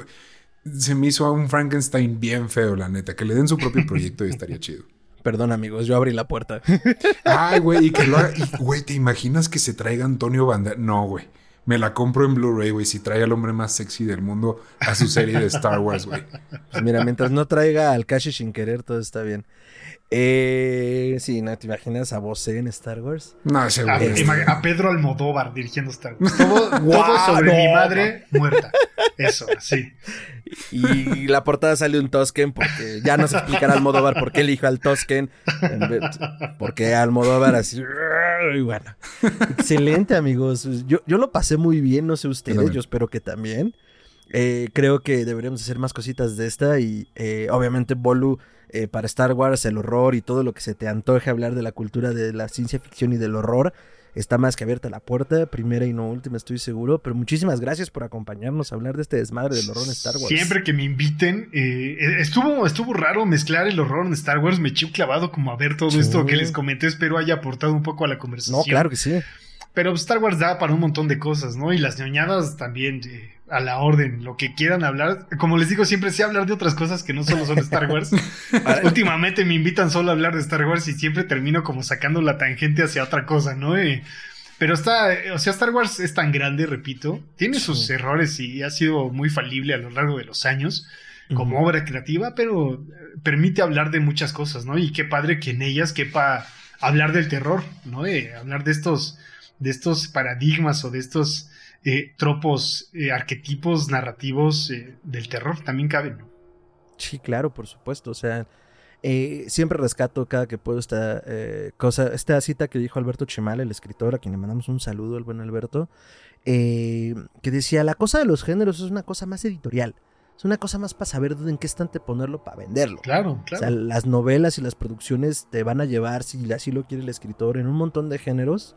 Se me hizo a un Frankenstein bien feo, la neta. Que le den su propio proyecto y estaría chido. Perdón, amigos, yo abrí la puerta. Ay, güey, y que lo haga. güey, ¿te imaginas que se traiga Antonio Banderas? No, güey. Me la compro en Blu-ray, güey, si trae al hombre más sexy del mundo a su serie de Star Wars, güey. Pues mira, mientras no traiga al Kashi sin querer, todo está bien. Eh, sí, ¿no te imaginas a vos en Star Wars? No, seguro. A, Pedro Almodóvar dirigiendo Star Wars. Todo, sobre mi madre muerta. Eso, sí. Y la portada sale un Tosken porque ya nos explicará Almodóvar por qué elijo al Tosken. Porque Almodóvar así. Y bueno. Excelente, amigos. Yo, yo lo pasé muy bien, no sé ustedes, yo espero que también. Eh, creo que deberíamos hacer más cositas de esta y eh, obviamente Bolu eh, para Star Wars, el horror y todo lo que se te antoje hablar de la cultura de la ciencia ficción y del horror. Está más que abierta la puerta, primera y no última, estoy seguro. Pero muchísimas gracias por acompañarnos a hablar de este desmadre del horror en Star Wars. Siempre que me inviten, estuvo, estuvo raro mezclar el horror en Star Wars. Me eché clavado como a ver todo esto que les comenté. Espero haya aportado un poco a la conversación. No, claro que sí. Pero Star Wars da para un montón de cosas, ¿no? Y las ñoñadas también a la orden, lo que quieran hablar. Como les digo, siempre sé hablar de otras cosas que no solo son Star Wars. Últimamente me invitan solo a hablar de Star Wars y siempre termino como sacando la tangente hacia otra cosa, ¿no? Pero está, o sea, Star Wars es tan grande, repito, tiene sus errores y ha sido muy falible a lo largo de los años como obra creativa, pero eh, permite hablar de muchas cosas, ¿no? Y qué padre que en ellas quepa hablar del terror, ¿no? hablar de estos, de estos paradigmas o de estos eh, tropos, eh, arquetipos narrativos del terror, también caben, ¿no? Sí, claro, por supuesto, o sea eh, siempre rescato cada que puedo esta eh, cosa, esta cita que dijo Alberto Chemal, el escritor, a quien le mandamos un saludo al buen Alberto, eh, que decía, la cosa de los géneros es una cosa más editorial. Es una cosa más para saber en qué estante ponerlo para venderlo. Claro, claro. O sea, las novelas y las producciones te van a llevar, si así lo quiere el escritor, en un montón de géneros.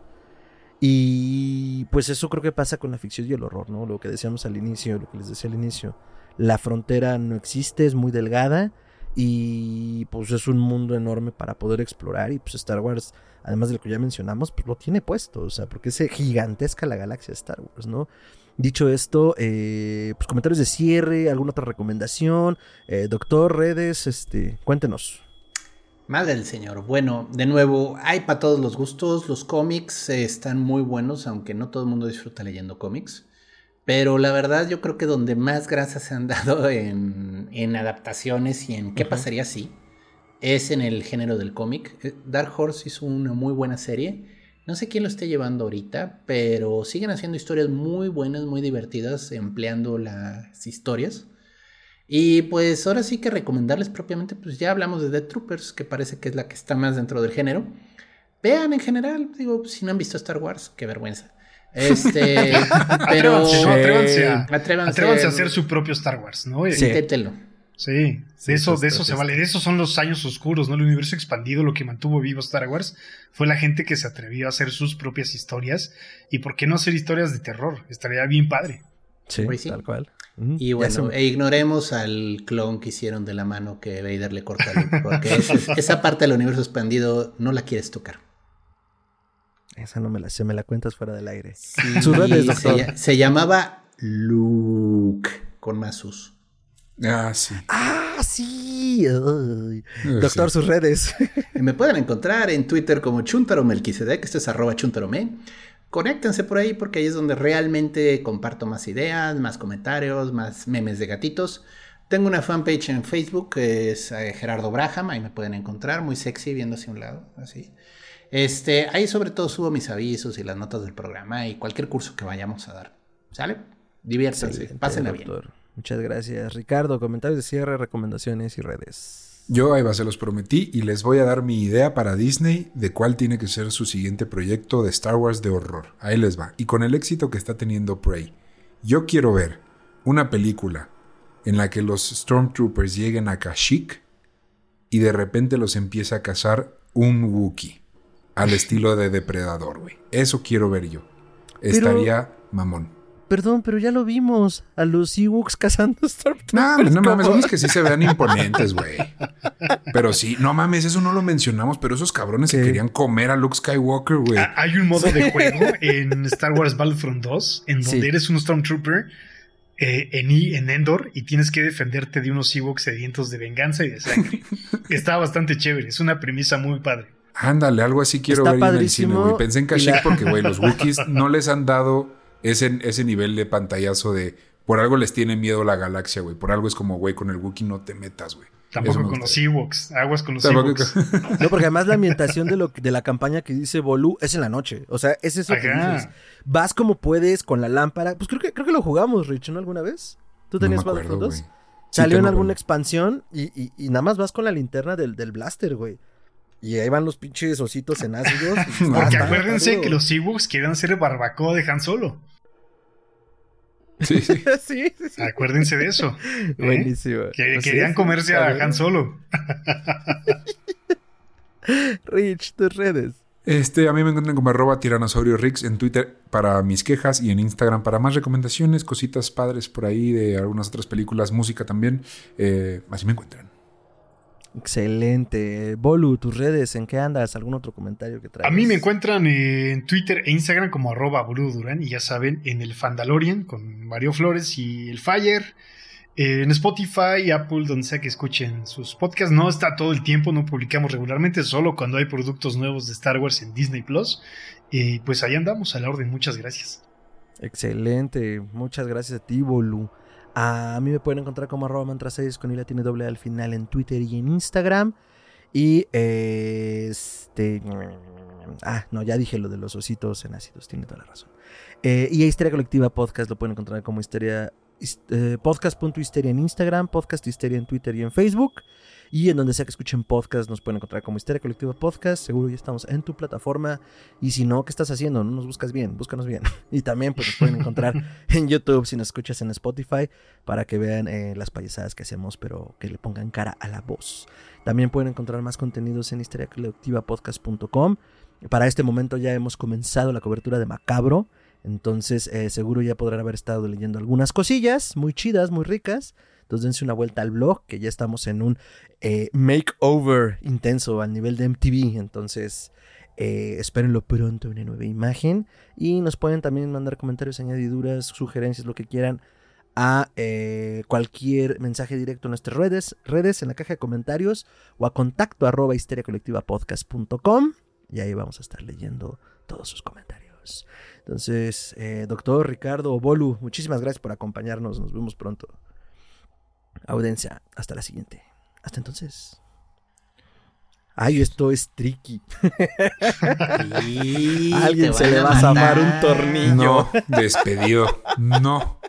Y pues eso creo que pasa con la ficción y el horror, ¿no? Lo que decíamos al inicio, lo que les decía al inicio. La frontera no existe, es muy delgada y pues es un mundo enorme para poder explorar y pues Star Wars, además de lo que ya mencionamos, pues lo tiene puesto, o sea, porque es gigantesca la galaxia Star Wars, ¿no? Dicho esto, eh, pues comentarios de cierre, alguna otra recomendación, eh, doctor, redes, este, cuéntenos. Madre del Señor. Bueno, de nuevo, hay para todos los gustos. Los cómics eh, están muy buenos, aunque no todo el mundo disfruta leyendo cómics. Pero la verdad yo creo que donde más grasas se han dado en, adaptaciones y en qué pasaría si es en el género del cómic. Eh, Dark Horse hizo una muy buena serie. No sé quién lo esté llevando ahorita, pero siguen haciendo historias muy buenas, muy divertidas, empleando las historias. Y pues ahora sí que recomendarles propiamente, pues ya hablamos de Dead Troopers, que parece que es la que está más dentro del género. Vean en general, digo, si no han visto Star Wars, qué vergüenza. Este, pero atrévanse, a, atrévanse, a hacer su propio Star Wars, ¿no? Sí. Inténtelo. Sí, de eso, de eso se vale, de eso son los años oscuros, ¿no? El universo expandido, lo que mantuvo vivo Star Wars, fue la gente que se atrevió a hacer sus propias historias. ¿Y por qué no hacer historias de terror? Estaría bien padre. Sí, pues tal cual. Y bueno, e ignoremos al clon que hicieron de la mano que Vader le corta, porque esa parte del universo expandido no la quieres tocar. Esa no me la sé, me la cuentas fuera del aire. Sus redes, doctor. Se, llamaba Luke, con más sus. Ah, sí. Ah, sí. doctor, sus redes. Me pueden encontrar en Twitter como Chuntaro Melquisedec, esto es arroba chuntarome. Conéctense por ahí porque ahí es donde realmente comparto más ideas, más comentarios, más memes de gatitos. Tengo una fanpage en Facebook que es eh, Gerardo Braham, ahí me pueden encontrar, muy sexy viendo hacia un lado, así. Este, ahí sobre todo subo mis avisos y las notas del programa y cualquier curso que vayamos a dar. ¿Sale? Diviértanse, pásenla bien. Muchas gracias. Ricardo, comentarios de cierre, recomendaciones y redes. Yo ahí va, se los prometí y les voy a dar mi idea para Disney de cuál tiene que ser su siguiente proyecto de Star Wars de horror. Ahí les va. Y con el éxito que está teniendo Prey, yo quiero ver una película en la que los Stormtroopers lleguen a Kashyyyk y de repente los empieza a cazar un Wookiee al estilo de depredador, güey. Eso quiero ver yo. Estaría mamón. Perdón, pero ya lo vimos. A los Ewoks cazando Stormtroopers. No, no mames, son que sí se vean imponentes, güey. Pero sí, no mames, eso no lo mencionamos, pero esos cabrones se querían comer a Luke Skywalker, güey. Ah, hay un modo de juego en Star Wars Battlefront 2 en donde eres un Stormtrooper eh, en, en Endor y tienes que defenderte de unos Ewoks sedientos de venganza y de sangre. Está bastante chévere, es una premisa muy padre. Ándale, algo así quiero ver en el cine, güey. Pensé en Kashyyyk porque, güey, los Wookiees no les han dado ese, ese nivel de pantallazo de por algo les tiene miedo la galaxia, güey. Por algo es como, güey, con el Wookiee no te metas, güey. Tampoco con los Ewoks, aguas con los Ewoks. No, porque además la ambientación de, lo, de la campaña que dice Bolu es en la noche. O sea, es eso que dices. Vas como puedes con la lámpara. Pues creo que, creo que lo jugamos, Rich, ¿no? ¿Alguna vez? ¿Tú tenías no fotos? Salió en alguna expansión y, y, nada más vas con la linterna del, del blaster, güey. Y ahí van los pinches ositos en ácidos. Porque acuérdense que los Ewoks quieren hacer barbacoa de Han Solo. Sí, sí. sí, Acuérdense de eso. ¿eh? Buenísimo. Que querían comerse a Han Solo. Rich, tus redes. Este, a mí me encuentran como arroba tiranosaurio Rix en Twitter para mis quejas y en Instagram para más recomendaciones, cositas padres por ahí de algunas otras películas, música también. Eh, así me encuentran. Excelente. Bolu, tus redes, ¿en qué andas? ¿Algún otro comentario que traes? A mí me encuentran en Twitter e Instagram como arroba Durán y ya saben, en el Fandalorian con Mario Flores y el Fire. Eh, en Spotify, Apple, donde sea que escuchen sus podcasts. No está todo el tiempo, no publicamos regularmente, solo cuando hay productos nuevos de Star Wars en Disney Plus. Y pues ahí andamos a la orden. Muchas gracias. Excelente. Muchas gracias a ti, Bolu. A mí me pueden encontrar como arroba mantra 6 con la tiene doble al final en Twitter y en Instagram. Y este. Ah, no, ya dije lo de los ositos en ácidos, tiene toda la razón. Eh, y a Histeria Colectiva Podcast lo pueden encontrar como Histeria eh, podcast.histeria en Instagram, podcast histeria en Twitter y en Facebook. Y en donde sea que escuchen podcast, nos pueden encontrar como Histeria Colectiva Podcast. Seguro ya estamos en tu plataforma. Y si no, ¿qué estás haciendo? No nos buscas bien, búscanos bien. Y también pues, nos pueden encontrar en YouTube si nos escuchas en Spotify para que vean eh, las payasadas que hacemos, pero que le pongan cara a la voz. También pueden encontrar más contenidos en histeriacolectivapodcast.com. Para este momento ya hemos comenzado la cobertura de Macabro. Entonces, eh, seguro ya podrán haber estado leyendo algunas cosillas muy chidas, muy ricas. Entonces, dense una vuelta al blog, que ya estamos en un eh, makeover intenso al nivel de MTV. Entonces, eh, espérenlo pronto, una nueva imagen. Y nos pueden también mandar comentarios, añadiduras, sugerencias, lo que quieran a cualquier mensaje directo en nuestras redes, redes en la caja de comentarios o a contacto arroba histeriacolectivapodcast.com y ahí vamos a estar leyendo todos sus comentarios. Entonces, eh, doctor Ricardo Bolu, muchísimas gracias por acompañarnos. Nos vemos pronto. Audiencia, hasta la siguiente. Hasta entonces. Ay, esto es tricky. Alguien se le va a zafar un tornillo. No, despedido. No.